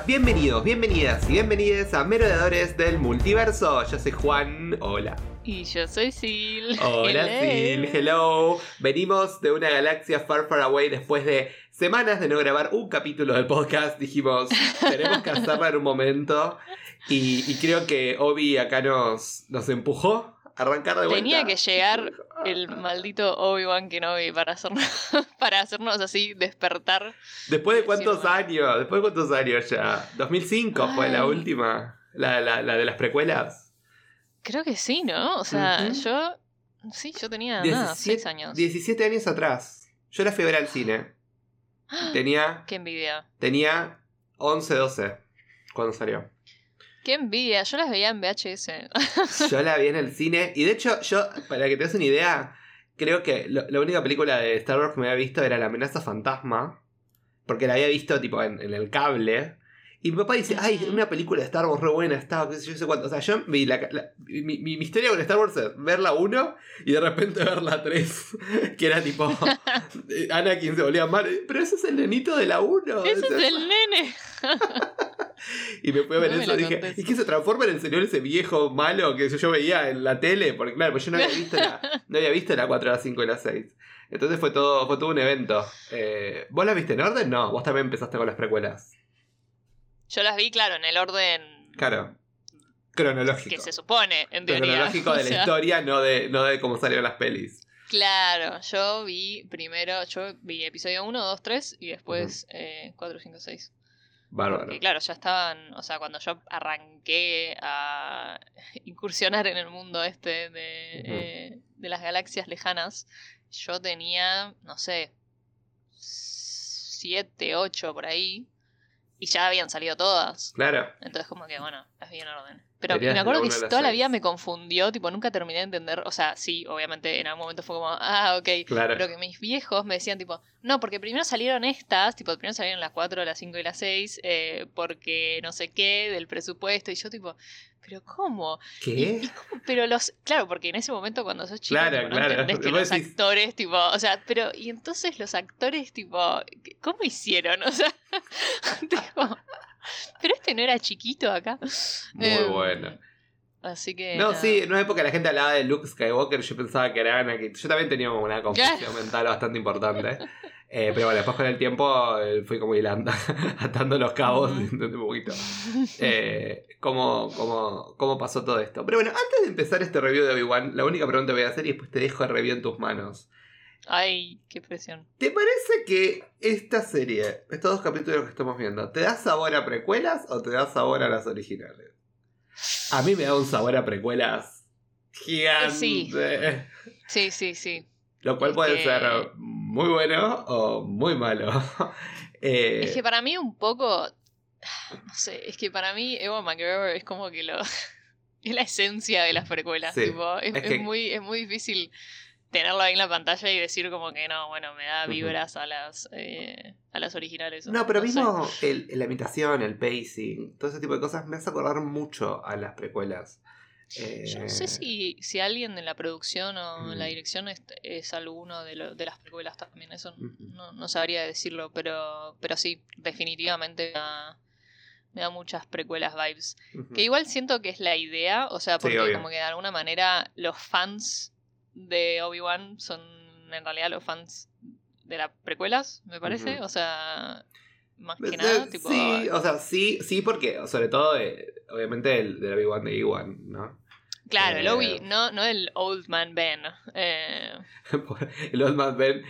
Hola, bienvenidos, bienvenidas y bienvenidas a Merodeadores del Multiverso. Yo soy Juan, hola. Y yo soy Sil. Hola Sil, hello. Venimos de una galaxia far far away después de semanas de no grabar un capítulo del podcast. Dijimos, tenemos que hacerlo en un momento. Y, y creo que Obi acá nos, nos empujó arrancar de vuelta. Tenía que llegar el maldito Obi-Wan Kenobi para hacernos, para hacernos así despertar. ¿Después de cuántos años? ¿Después de cuántos años ya? ¿2005 fue la última? La, la, la de las precuelas. Creo que sí, ¿no? O sea, yo. Sí, yo tenía nada, 6 años. 17 años atrás. Yo la fui a ver al cine. Tenía, Qué envidia. tenía 11, 12 cuando salió. Qué. Yo las veía en VHS. Yo la vi en el cine. Y de hecho, yo, para que te des una idea, creo que lo- la única película de Star Wars que me había visto era La amenaza fantasma. Porque la había visto tipo en, en el cable. Y mi papá dice, ay, una película de Star Wars re buena, estaba, qué sé yo, sé cuánto. O sea, yo vi la, la- mi, mi- mi historia con Star Wars es ver la 1 y de repente ver la 3. Que era tipo, Anakin se volvía mal. Pero ese es el nenito de la 1. Ese es el nene. Y me fui a ver No eso y dije, contés. ¿y qué se transforma en el señor ese viejo malo que yo veía en la tele? Porque claro, pues yo no había visto la, no había visto la 4, la 5 y la 6. Entonces fue todo, fue todo un evento. Eh, ¿Vos la viste en orden? No, vos también empezaste con las precuelas. Yo las vi, claro, en el orden Claro. Cronológico. que se supone, en teoría. Cronológico de O la sea, historia, no de, no de cómo salieron las pelis. Claro, yo vi primero, yo vi episodio 1, 2, 3 y después eh, 4, 5, 6. Bárbaro. Porque claro, ya estaban, o sea, cuando yo arranqué a incursionar en el mundo este de, Ujú. eh, de las galaxias lejanas, yo tenía, no sé, 7, 8 por ahí, y ya habían salido todas. Claro. Entonces como que, bueno, las vi en orden. Pero me acuerdo que la toda la vida me confundió, tipo, nunca terminé de entender, o sea, sí, obviamente en algún momento fue como, ah, ok, Claro. pero que mis viejos me decían, tipo, no, porque primero salieron estas, tipo, primero salieron las 4, las 5 y las 6, eh, porque no sé qué, del presupuesto, y yo, tipo, pero ¿cómo? ¿Qué? y cómo? Pero los, claro, porque en ese momento cuando sos chico, Claro, tipo, no claro. entendés que los decís- actores, tipo, o sea, pero, y entonces los actores, tipo, ¿cómo hicieron? O sea, tipo, pero este no era chiquito acá. Muy Em, bueno. Así que. No, sí, en una época la gente hablaba de Luke Skywalker, yo pensaba que era Anakin. Yo también tenía como una confusión mental bastante importante. Eh, pero bueno, después con el tiempo eh, fui como hilando, atando los cabos un poquito eh, cómo, cómo, cómo pasó todo esto. Pero bueno, antes de empezar este review de Obi-Wan, la única pregunta que voy a hacer y después te dejo el review en tus manos. Ay, qué presión. ¿Te parece que esta serie, estos dos capítulos que estamos viendo, te da sabor a precuelas o te da sabor a las originales? A mí me da un sabor a precuelas gigante. Sí. Sí, sí, sí. Lo cual Es puede que- ser muy bueno o muy malo. Eh, Es que para mí un poco. No sé, es que para mí Ewan McGregor es como que lo. Es la esencia de las precuelas. Sí, tipo, es, es es que- muy, es muy difícil tenerlo ahí en la pantalla y decir como que no, bueno, me da vibras a las eh, a las originales. no, pero mismo el, la imitación, el pacing, todo ese tipo de cosas me hace acordar mucho a las precuelas. Eh, Yo no sé si, si alguien en la producción o la dirección es, es alguno de, lo- de las precuelas también. Eso no, no sabría decirlo, pero, pero sí, definitivamente me da, me da muchas precuelas vibes. Que igual siento que es la idea, o sea, porque como que de alguna manera los fans de Obi-Wan son en realidad los fans de las precuelas, me parece. O sea, más que Eh, nada, tipo... Sí, o sea, sí, sí, porque sobre todo, eh, obviamente, el de Obi-Wan de Iwan, ¿no? Claro, el eh, Obi, no, no el Old Man Ben. Eh, el Old Man Ben.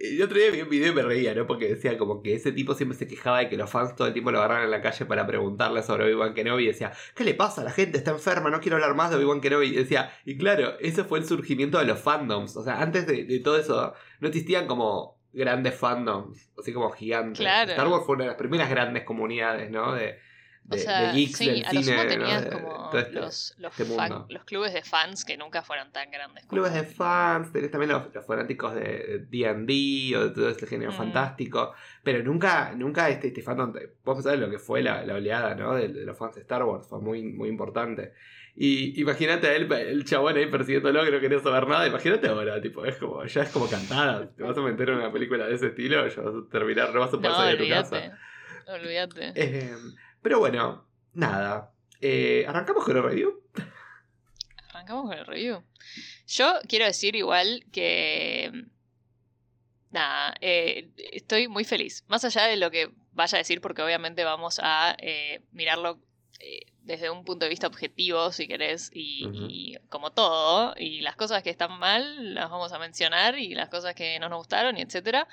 El otro día vi un video y me reía, ¿no? Porque decía como que ese tipo siempre se quejaba de que los fans todo el tiempo lo agarraban en la calle para preguntarle sobre Obi-Wan Kenobi y decía, ¿qué le pasa? La gente está enferma, no quiero hablar más de Obi-Wan Kenobi. Y decía, y claro, ese fue el surgimiento de los fandoms. O sea, antes de, de todo eso, no existían como grandes fandoms, así como gigantes. Claro. Star Wars fue una de las primeras grandes comunidades, ¿no? De, de, o sea, de geeks sí, tenías como este- los, los, este fan- los clubes de fans que nunca fueron tan grandes. clubes de fans, tenés también los, los fanáticos de D&D o de todo este género Mm. fantástico, pero nunca, nunca este, este fandom, vos pensás lo que fue la, la oleada, ¿no? De, de los fans de Star Wars, fue muy, muy importante. Y imagínate a él, el chabón ahí persiguiéndolo que no quería saber nada, imagínate ahora, tipo, es como, ya es como cantada, te vas a meter en una película de ese estilo, ya vas a terminar, no vas a poder No, salir de tu casa. Olvídate. Eh, pero bueno, nada. Eh, ¿Arrancamos con el review? Arrancamos con el review. Yo quiero decir igual que. Nada, eh, estoy muy feliz. Más allá de lo que vaya a decir, porque obviamente vamos a eh, mirarlo eh, desde un punto de vista objetivo, si querés, y, y como todo, y las cosas que están mal las vamos a mencionar, y las cosas que no nos gustaron, y etcétera.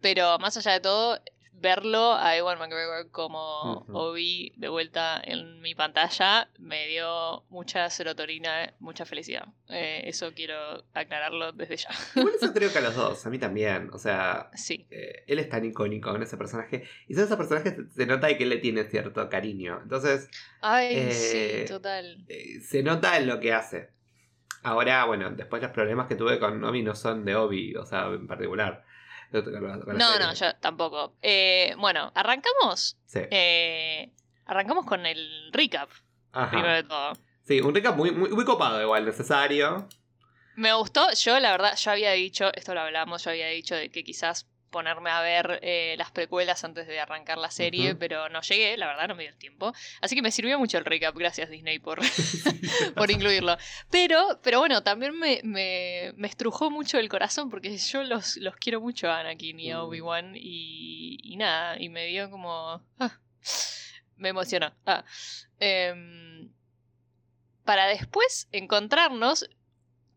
Pero más allá de todo, verlo a Ewan McGregor como. Obi de vuelta en mi pantalla me dio mucha serotonina, mucha felicidad. Eh, eso quiero aclararlo desde ya. Igual eso creo que a los dos, a mí también. O sea, Sí, eh, él es tan icónico en ese personaje. Y son esos personajes que se nota que él le tiene cierto cariño. Entonces, ay, Eh, sí, total. eh, se nota en lo que hace. Ahora, bueno, después los problemas que tuve con Obi no son de Obi, o sea, en particular. No, no, yo tampoco. Eh, bueno, arrancamos. Sí. eh, arrancamos con el recap, Ajá. primero de todo. Sí, un recap muy, muy, muy copado, igual, necesario. Me gustó, yo la verdad, yo había dicho, esto lo hablamos, yo había dicho de que quizás ponerme a ver eh, las precuelas antes de arrancar la serie, pero no llegué, la verdad no me dio el tiempo. Así que me sirvió mucho el recap, gracias Disney por, por incluirlo. Pero, pero bueno, también me, me, me estrujó mucho el corazón porque yo los, los quiero mucho a Anakin y a Mm. Obi-Wan y, y nada, y me dio como... ah, me emocionó. Ah, em, para después encontrarnos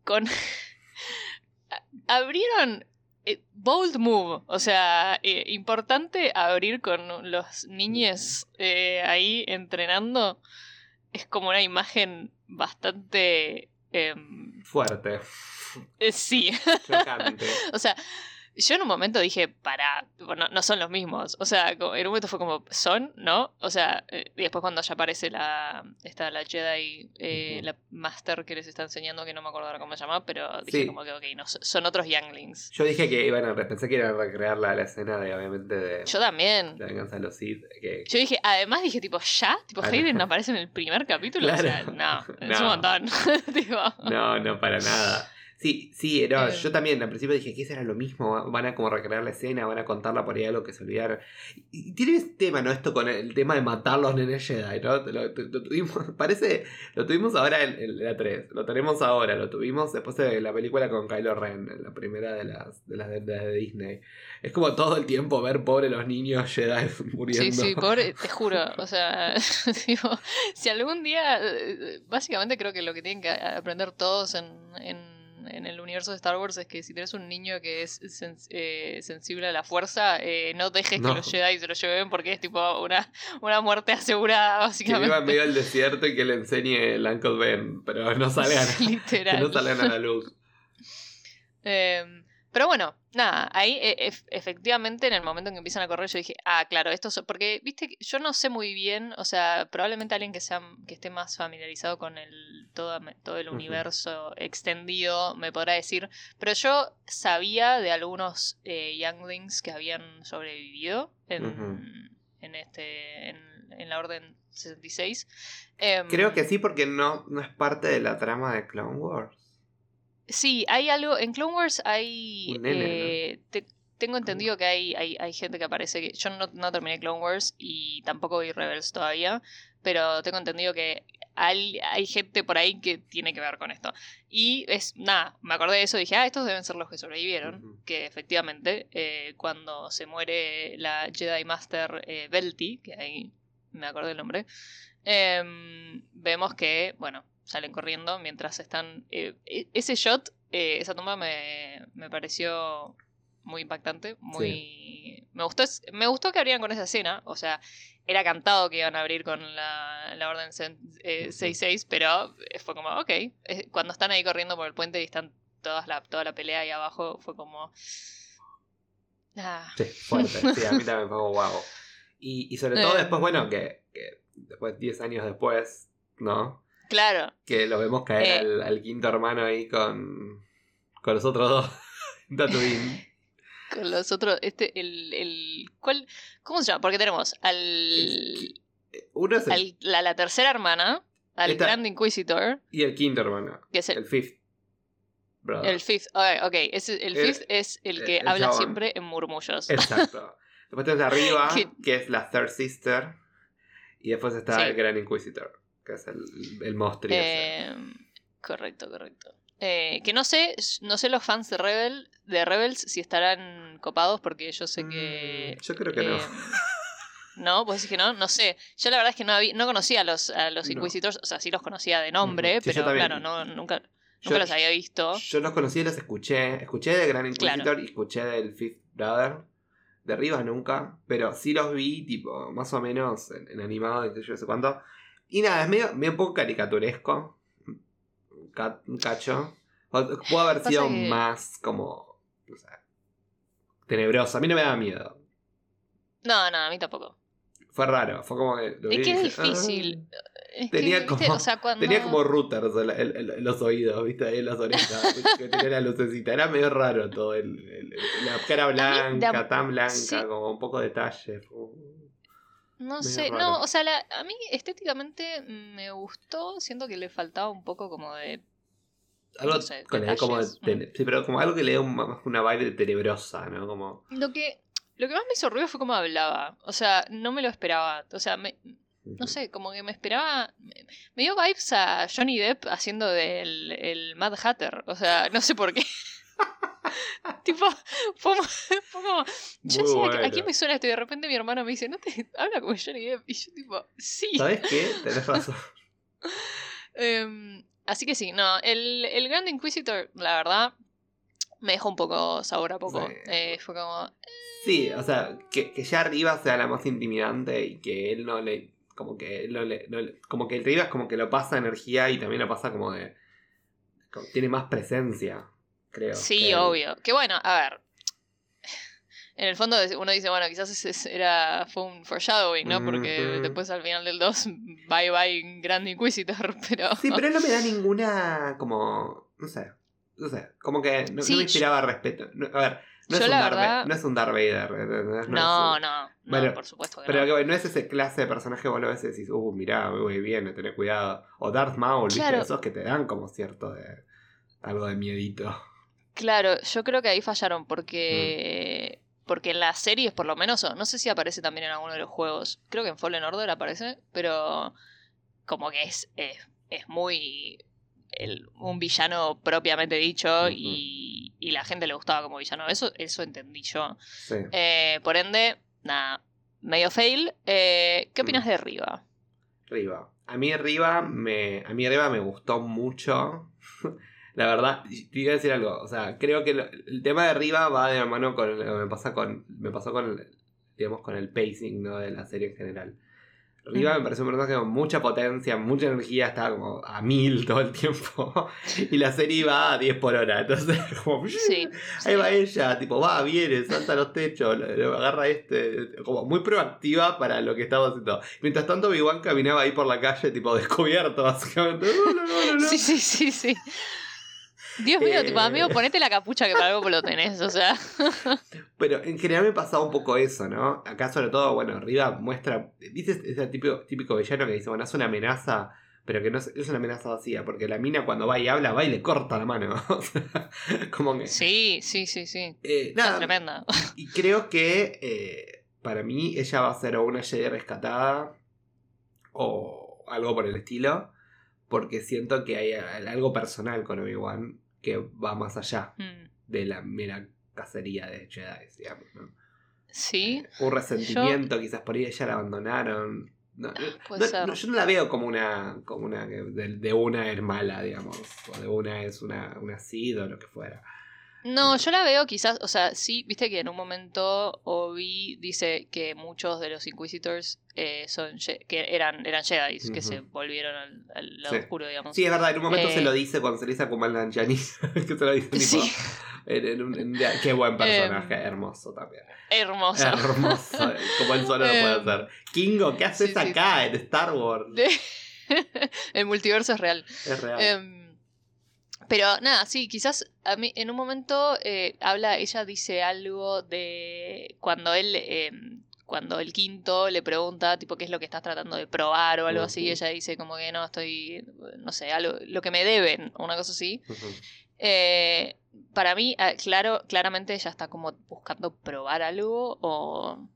con... Abrieron... eh, Bold move, o sea, eh, importante abrir con los niños eh, ahí entrenando. Es como una imagen bastante... em, Fuerte. eh, sí, o sea, yo en un momento dije, para, no, no son los mismos. O sea, en un momento fue como, ¿son? ¿No? O sea, eh, y después cuando ya aparece la, esta, la Jedi, eh, la Master que les está enseñando, que no me acuerdo ahora cómo se llama, pero dije Sí. como que, ok, no, so- son otros Younglings. Yo dije que iban a pensé que iban a recrear la, la escena de, obviamente, de, Yo también. de Venganza de los Sith. Que, Yo dije, además dije, tipo, ¿ya? Tipo, Ah, no. Hayden aparece en el primer capítulo. O sea, no, es No. un montón. tipo, No, no, para nada. Sí, sí, no, Eh. yo también al principio dije que será lo mismo, van a como recrear la escena, van a contarla por ahí algo que se olvidaron. Y, tiene ese tema, ¿no? Esto con el tema de matar los nenes Jedi, ¿no? Lo, lo- lo tuvimos, parece, lo tuvimos ahora en, en la 3, lo tenemos ahora, lo tuvimos después de la película con Kylo Ren, en la primera de las de, las de, de- de Disney. Es como todo el tiempo ver pobre los niños Jedi muriendo. Sí, sí, pobre, te juro. O sea, digo, si algún día, eh, básicamente creo que lo que tienen que aprender todos en, en, en el universo de Star Wars es que si tienes un niño que es eh, sensible a la fuerza, eh, no dejes No. que los Jedi se lo lleven porque es tipo una, una muerte asegurada, Que básicamente. viva en medio del desierto y que le enseñe el Uncle Ben, pero no salgan, que Literal. no salgan a la luz. Eh, pero bueno, nada, ahí e- ef- efectivamente en el momento en que empiezan a correr yo dije, ah, claro, esto es porque, viste, yo no sé muy bien, o sea, probablemente alguien que sea que esté más familiarizado con el todo, todo el universo extendido me podrá decir, pero yo sabía de algunos eh, younglings que habían sobrevivido en, en este en, en la orden 66. Em, Creo que sí, porque no, no es parte de la trama de Clone Wars. Sí, hay algo. En Clone Wars hay. Nene, eh, te- tengo entendido que hay, hay, hay gente que aparece. Que, yo no, no terminé Clone Wars y tampoco vi Rebels todavía. Pero tengo entendido que hay, hay gente por ahí que tiene que ver con esto. Y es. Nada, me acordé de eso y dije, ah, estos deben ser los que sobrevivieron. Que efectivamente, eh, cuando se muere la Jedi Master eh, Belty, que ahí me acordé el nombre, em, vemos que, bueno, salen corriendo mientras están... eh, e- ese shot, eh, esa toma me, me pareció muy impactante, muy... Me, gustó, me gustó que abrieran con esa escena, o sea, era cantado que iban a abrir con la, la orden sen- eh, Ujú. 6-6, pero fue como, ok, cuando están ahí corriendo por el puente y están todas la, toda la pelea ahí abajo, fue como... Ah, Sí, fuerte. Sí, a mí también fue como wow. Y, y sobre todo después, bueno, que, que después, 10 años después, ¿no? Claro, Que lo vemos caer Eh. al, al quinto hermano ahí con, con los otros dos. Tatooine. con los otros, este, el, el, ¿cuál? ¿Cómo se llama? Porque tenemos al, Uno es el, al- la, la tercera hermana, al Esta- Grand Inquisitor, y el quinto hermano. que es el, El fifth brother. el fifth, ok, ok, ese- el fifth es el que habla chabón. siempre en murmullos. Exacto. Después tenés arriba, Que- que es la Third Sister. Y después está Sí. el Gran Inquisitor, que es el, el monstruo. Eh, correcto, correcto. Eh, que no sé, no sé los fans de Rebel, de Rebels si estarán copados porque yo sé que. Mm, yo creo que no. eh, no, pues es que no, no sé. Yo la verdad es que no, había, no conocía a los, a los No. Inquisitors, o sea, sí los conocía de nombre. Sí, pero claro, no, nunca, Yo- nunca los había visto. Yo los conocí y los escuché. Escuché del Gran Inquisitor Claro. y escuché del Fifth Brother. De arriba nunca. Pero sí los vi, tipo, más o menos en, en animado, sé yo, no sé cuánto. Y nada, es medio, medio un poco caricaturesco. Ca- cacho. Pudo haber sido más como. No sé. Tenebroso. A mí no me daba miedo. No, no, a mí tampoco. Fue raro. Fue como que. lo Es que es dije, difícil. "Ah". Es Tenía que, ¿viste? como- o sea, cuando... Tenía como routers en, los oídos, ¿viste? Ahí en las orejas. que tenía la lucecita. Era medio raro todo. El, el- la cara de blanca, a- tan blanca, sí. como un poco de detalle. fue- No sé, raro. no, o sea, la- a mí estéticamente me gustó, siento que le faltaba un poco como de... Algo No sé, con el- como de tene- sí, pero como algo que le da un- una vibe de tenebrosa, ¿no? Como. Lo que, lo que más me hizo ruido fue cómo hablaba, o sea, no me lo esperaba, o sea, me- no sé, como que me esperaba, me, me dio vibes a Johnny Depp haciendo del el Mad Hatter, o sea, no sé por qué. tipo, fue, como- fue como, yo decía, ¿a bueno. quién me suena esto? Y de repente mi hermano me dice, no te habla como Johnny Depp, y yo tipo, sí. ¿Sabes qué? Tenés razón. Em, así que sí, no, el, el Grand Inquisitor, la verdad, me dejó un poco sabor a poco. Sí. Eh, fue como, Sí, o sea, que, que ya arriba sea la más intimidante y que él no le. Como que él no le. no le- como que el arriba es como que lo pasa energía y también lo pasa como de. como- tiene más presencia, creo. sí, que obvio. Que bueno, a ver. En el fondo uno dice, bueno, quizás ese es- era, fue un foreshadowing, ¿no? Porque después al final del 2, bye bye Grand Inquisitor, pero... Sí, pero no me da ninguna. como. no sé. No sé. Como que no, me inspiraba respeto. No, a ver, no Yo es, un la Darth, verdad- no es un Darth Vader. No, es no, no, Bueno, por supuesto que Pero no. es ese clase de personaje que vos lo ves y decís, uh, mirá, muy bien, tener cuidado. O Darth Maul, ¿viste? Claro. Esos que te dan como cierto de. algo de miedito. Claro, yo creo que ahí fallaron Mm. porque... Porque en las series, por lo menos, no sé si aparece también en alguno de los juegos. Creo que en Fallen Order aparece, pero como que es, es, es muy el- un villano propiamente dicho y, y la gente le gustaba como villano. Eso, eso entendí yo. Sí. Eh, por ende, nada, medio fail. Eh, ¿Qué opinas Mm. de Riva? Riva. A mí Riva me. A mí Riva me gustó mucho. La verdad, te iba a decir algo. O sea, creo que lo- el tema de Riva va de la mano con lo que me pasa con. Me pasó con el- digamos, con el pacing, ¿no? De la serie en general. Riva me pareció un personaje con mucha potencia, mucha energía, estaba como a mil todo el tiempo. Y la serie iba a 10 por hora. Entonces, como. Sí. Ahí sí. va ella, tipo, va, viene, salta los techos, lo- lo agarra este, como muy proactiva para lo que estaba haciendo. Mientras tanto, Obi-Wan caminaba ahí por la calle, tipo, descubierto, básicamente. No, no, no. Sí, sí, sí, sí. Dios mío, Eh. tipo, amigo, ponete la capucha que para algo lo tenés, o sea. Pero en general me pasaba un poco eso, ¿no? Acá, sobre todo, bueno, arriba muestra. ¿Viste ese típico, típico villano que dice, bueno, es una amenaza, pero que no es, es una amenaza vacía? Porque la mina cuando va y habla, va y le corta la mano. Como que. Sí, sí, sí, sí. eh, Es tremenda. Y creo que eh, para mí ella va a ser o una Jedi rescatada o algo por el estilo. Porque siento que hay algo personal con Obi-Wan que va más allá Mm. de la mera cacería de Jedi, digamos. ¿no? Sí, Eh, Un resentimiento, quizás por ahí ella la abandonaron. No, no, yo no la veo como una, como una de, de una es mala, digamos. O de una es una, una Sid o lo que fuera. No, yo la veo quizás, o sea, sí, viste que en un momento Obi dice que muchos de los Inquisitors eh, son que eran, eran Jedi, que Ujú. se volvieron al, al lado Sí. oscuro, digamos. Sí, es verdad, en un momento Eh, se lo dice cuando se le dice a Kumail Nanjiani, que se lo dice tipo, Sí, en- en un- en- qué buen personaje, Em, hermoso también. hermoso. Hermoso, como él solo lo puede Em, hacer. Kingo, ¿qué haces sí, acá en Star Wars? El multiverso es real. Es real. Pero nada, sí, quizás a mí en un momento eh, habla, ella dice algo de cuando él, em, cuando el quinto le pregunta, tipo, qué es lo que estás tratando de probar o algo así, ella dice como que no, estoy, no sé, algo, lo que me deben, o una cosa así. Eh, para mí, ah, claro, claramente ella está como buscando probar algo o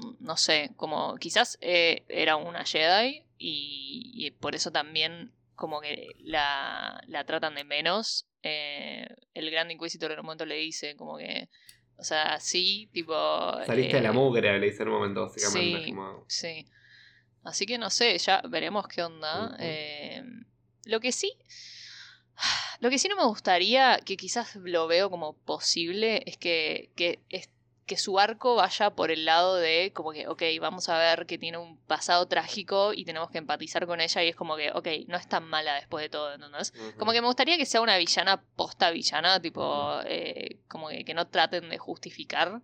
Mm. no sé, como quizás eh, era una Jedi y, y por eso también como que la, la tratan de menos. Eh, el Gran Inquisitor en un momento le dice como que, o sea, sí, tipo... Saliste de la eh, mugre, le dice en un momento, básicamente. sí. como- Sí. Así que no sé, ya veremos qué onda. Eh, lo que sí. Lo que sí no me gustaría, que quizás lo veo como posible, es que, que, es- que su arco vaya por el lado de como que, ok, vamos a ver que tiene un pasado trágico y tenemos que empatizar con ella y es como que, ok, no es tan mala después de todo, ¿entendés? Como que me gustaría que sea una villana posta villana, tipo, eh, como que, que no traten de justificar.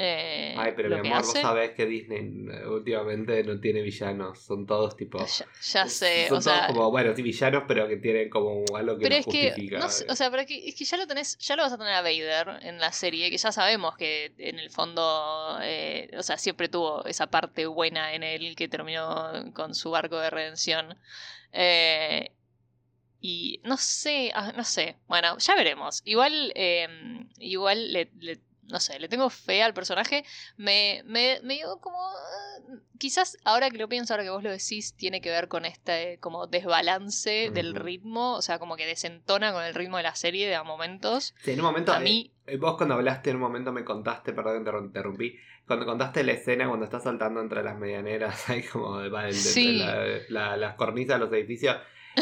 Eh, Ay, pero lo mi que amor, vos hace. sabés que Disney eh, últimamente no tiene villanos, son todos tipo... Ya, ya sé, son o sea, todos como, bueno, sí, villanos, pero que tienen como algo que pero es que, justifica. no sé, o sea, pero es que, es que ya lo tenés, ya lo vas a tener a Vader en la serie, que ya sabemos que en el fondo, eh, o sea, siempre tuvo esa parte buena en él que terminó con su arco de redención. Eh, y no sé, ah, no sé, bueno, ya veremos. Igual, eh, igual le, le- no sé, le tengo fe al personaje. Me, me, me dio como. ah, Quizás ahora que lo pienso, ahora que vos lo decís, tiene que ver con este como desbalance del ritmo. O sea, como que desentona con el ritmo de la serie de a momentos. Sí, en un momento, A eh, mí. eh, vos cuando hablaste en un momento me contaste, perdón que te interrumpí, cuando contaste la escena cuando está saltando entre las medianeras, ahí como de, de- de- Sí. de la- la- las cornisas de los edificios,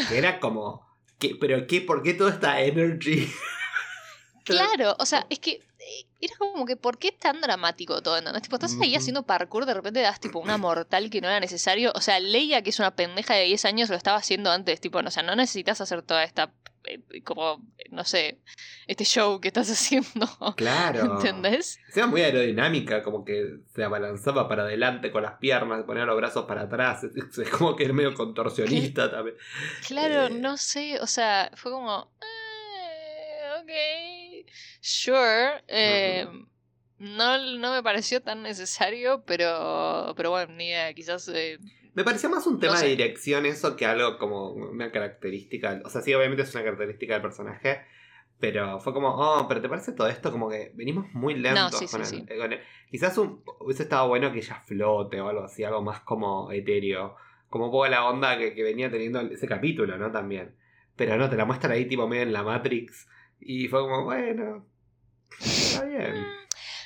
que era como, ¿qué, pero qué, ¿por qué toda esta energy? Claro, o sea, es que eh, era como que, ¿por qué tan dramático todo? ¿entendés? Tipo, estás ahí haciendo parkour, de repente das tipo una mortal que no era necesario. O sea, Leia, que es una pendeja de 10 años, lo estaba haciendo antes. Tipo, no, o sea, no necesitas hacer toda esta, eh, como, no sé, este show que estás haciendo. Claro. ¿Entendés? Era muy aerodinámica, como que se abalanzaba para adelante con las piernas, ponía los brazos para atrás, es, es como que era medio contorsionista también. Claro, Eh. no sé, o sea, fue como, eh, ok, sure. eh, no, no me pareció tan necesario, pero, pero bueno, ni idea, quizás... eh, Me pareció más un tema sé. de dirección eso que algo como una característica. O sea, sí, obviamente es una característica del personaje. Pero fue como, oh, pero ¿te parece todo esto? Como que venimos muy lentos sí, con, sí, el- sí. eh, con el- Quizás un, hubiese estado bueno que ella flote o algo así, algo más como etéreo. Como un poco la onda que, que venía teniendo ese capítulo, ¿no? También. Pero no, te la muestran ahí tipo medio en la Matrix. Y fue como, bueno, está bien. Mm,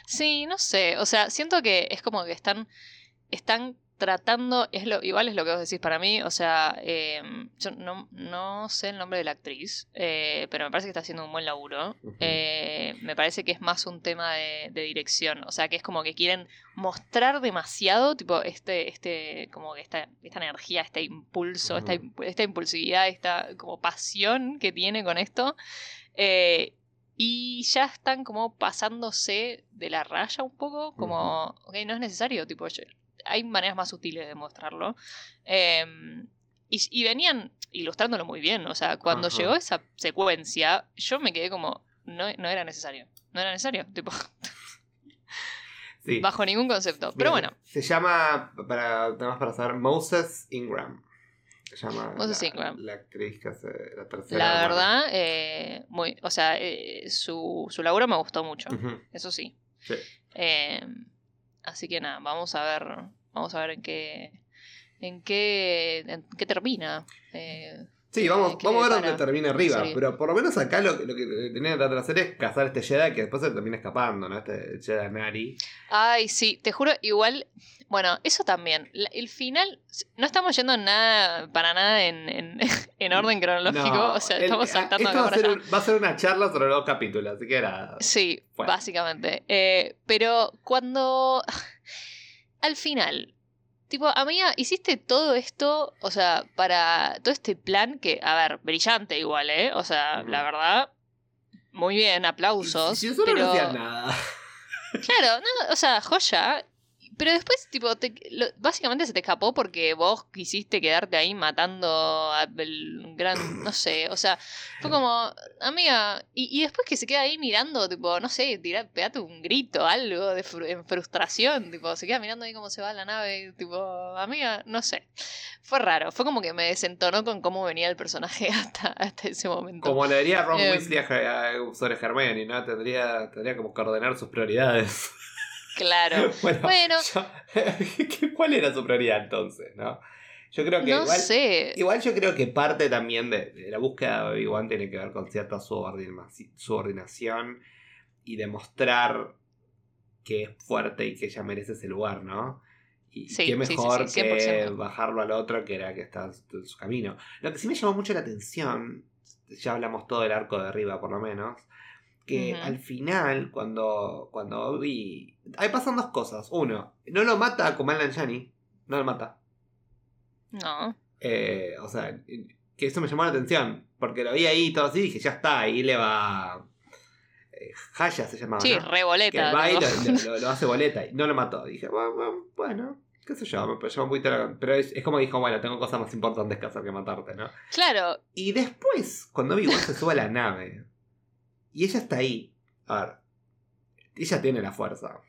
Sí, no sé. O sea, siento que es como que están. Están tratando. Es lo, igual es lo que vos decís para mí. O sea, eh, yo no, no sé el nombre de la actriz. eh, pero me parece que está haciendo un buen laburo. Eh, me parece que es más un tema de, de dirección. O sea, que es como que quieren mostrar demasiado. Tipo, este, este, como que esta, esta energía, este impulso, esta, esta impulsividad, esta como pasión que tiene con esto. Eh, y ya están como pasándose de la raya un poco, como, ok, no es necesario, tipo, yo- hay maneras más sutiles de mostrarlo. Eh, y, y venían ilustrándolo muy bien, o sea, cuando Ajá. llegó esa secuencia, yo me quedé como, no, no era necesario, no era necesario, tipo, Sí. bajo ningún concepto. Pero bueno, Se llama, para, tenemos para saber, Moses Ingram. Se llama Moses la, Ingram. la actriz que hace la tercera. la verdad, eh, muy, o sea, eh, su, su laburo me gustó mucho, eso sí. sí. Eh, así que nada, vamos a ver, vamos a ver en qué, en qué, en qué termina. Eh, Sí, vamos, ¿Qué vamos a ver dónde termina arriba. Pero por lo menos acá lo, lo que tenía que tratar de hacer es cazar a este Jedi que después se termina escapando, ¿no? Este Jedi Nari. Ay, sí, te juro, igual, bueno, eso también. La- el final, no estamos yendo nada, para nada en, en, en orden cronológico, No, o sea, el- estamos saltando esto va a, ser un- va a ser una charla sobre los capítulos, así que era. Sí, Bueno. básicamente. Eh, pero cuando. Al final. Tipo, amiga, hiciste todo esto, o sea, para todo este plan que, a ver, brillante igual, ¿eh? O sea, la verdad, muy bien, aplausos. Si nosotros pero... no hacían nada. Claro, no, o sea, joya. Pero después, tipo, te- lo- básicamente se te escapó porque vos quisiste quedarte ahí matando al gran, no sé, o sea, fue como, amiga, y, y después que se queda ahí mirando, tipo, no sé, tira, pegate un grito, algo de fru- en frustración, tipo, se queda mirando ahí cómo se va la nave, tipo, amiga, no sé. Fue raro, fue como que me desentonó con cómo venía el personaje hasta, hasta ese momento. Como le diría Ron Em. Weasley a- a- sobre Hermione, ¿no? Tendría, tendría como que ordenar sus prioridades. Claro. bueno, Bueno. yo- ¿cuál era su prioridad entonces, no? Yo creo que No igual, sé. igual yo creo que parte también de, de la búsqueda de Obi-Wan tiene que ver con cierta subordinaci- subordinación y demostrar que es fuerte y que ella merece ese lugar, ¿no? Y Sí, qué sí, sí, mejor sí, que 100%. bajarlo al otro que era que está en su camino. Lo que sí me llamó mucho la atención, ya hablamos todo del arco de arriba por lo menos, que al final, cuando, cuando vi... Ahí pasan dos cosas. Uno, no lo mata a Kumail Nanjiani, no lo mata. No. Eh, o sea, que eso me llamó la atención, porque lo vi ahí todo así y dije, ya está, ahí le va... Eh, Haya se llamaba, Sí, ¿no? Que reboleta. va y lo, lo- lo hace boleta y no lo mató. Dije, bueno, bueno, qué sé yo, me poquito la- Pero es, es como dijo, bueno, tengo cosas más importantes que hacer que matarte, ¿no? Claro, Y después, cuando Obi-Wan se sube a la nave y ella está ahí, a ver, ella tiene la fuerza.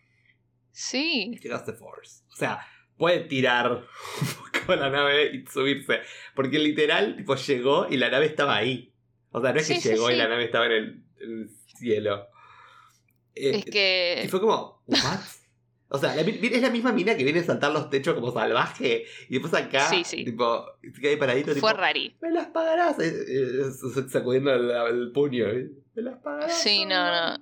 sí. She has the force. O sea, puede tirar un poco la nave y subirse. Porque literal, tipo, llegó y la nave estaba ahí. O sea, no es que Sí, sí, llegó y la nave estaba en el, en el cielo. Eh, Es que. Y fue como, ¿what? O sea, la es la misma mina que viene a saltar los techos como salvaje. Y después acá, Sí, sí. tipo, se ahí paradito, tipo, Fue rari. me las pagarás. eh, eh, sacudiendo el, el puño. eh, Me las pagarás. Sí, no, no.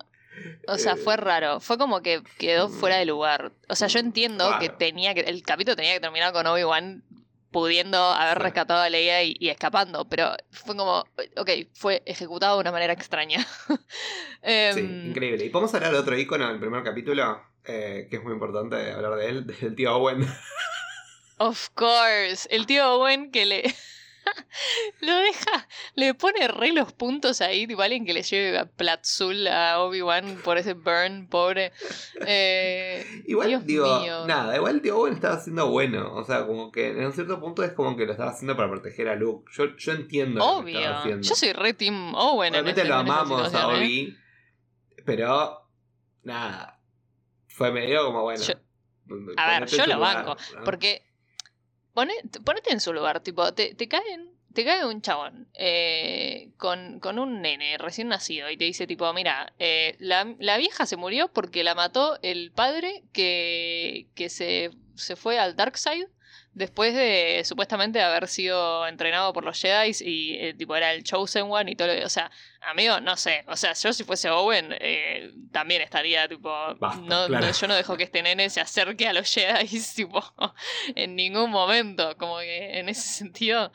O sea, Eh, fue raro. Fue como que quedó fuera de lugar. O sea, yo entiendo que tenía que. El capítulo tenía que terminar con Obi-Wan pudiendo haber rescatado a Leia y, y escapando. Pero fue como. Ok, fue ejecutado de una manera extraña. Em, Sí, increíble. Y podemos hablar de otro icono del primer capítulo, eh, que es muy importante hablar de él, del tío Owen. Of course. El tío Owen que le. lo deja. Le pone re los puntos ahí. Tipo alguien que le lleve a Platzul a Obi-Wan por ese burn, pobre. Eh, Igual, Dios digo, mío. nada, igual tío Owen estaba haciendo bueno. O sea, como que en un cierto punto es como que lo estaba haciendo para proteger a Luke. Yo, yo entiendo lo que Obvio. Yo soy re Team Owen. en Realmente este- lo amamos a ¿eh? Obi, pero nada. Fue medio como bueno. Yo- A ver, yo lo lugar, banco. ¿no? Porque. Pone- ponete en su lugar. Tipo, te, te caen. Te cae un chabón eh, con, con un nene recién nacido y te dice tipo, mira, eh, la, la vieja se murió porque la mató el padre que, que se, se fue al Dark Side después de supuestamente haber sido entrenado por los Jedi y eh, tipo era el Chosen One y todo lo O sea, amigo, no sé. O sea, yo si fuese Owen eh, también estaría tipo... Basta, no, claro. no, yo no dejo que este nene se acerque a los Jedi tipo en ningún momento. Como que en ese sentido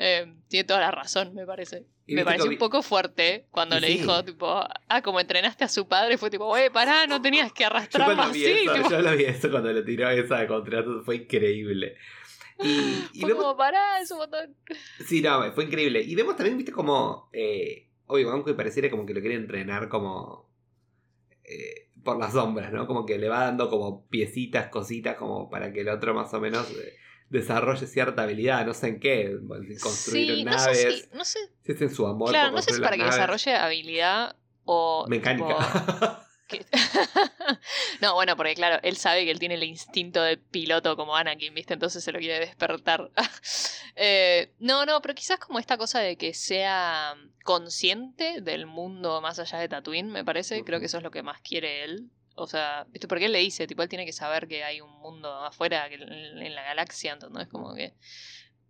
eh, tiene toda la razón, me parece. Me pareció un poco fuerte cuando le dijo, tipo, ah, como entrenaste a su padre, fue tipo, wey, pará, no tenías que cuando vi así. eso, tipo, yo lo vi eso cuando le tiró esa contrato, fue increíble. Y, y fue vemos- como, pará, es un botón. Sí, no, fue increíble. Y vemos también, viste, como eh, Obi-Wan que pareciera como que lo quiere entrenar como eh, por las sombras, ¿no? Como que le va dando como piecitas, cositas, como para que el otro más o menos eh, desarrolle cierta habilidad, no sé en qué, construir Sí, no naves, sé si, no sé, si es en su amor. claro, no sé si para que naves. desarrolle habilidad o... Mecánica. no, bueno, porque claro, él sabe que él tiene el instinto de piloto como Anakin, ¿viste? Entonces se lo quiere despertar. Eh, no, no, pero quizás como esta cosa de que sea consciente del mundo más allá de Tatooine, me parece. Creo que eso es lo que más quiere él. O sea, ¿viste? Porque él le dice, tipo, él tiene que saber que hay un mundo afuera, que en, en la galaxia, entonces como que...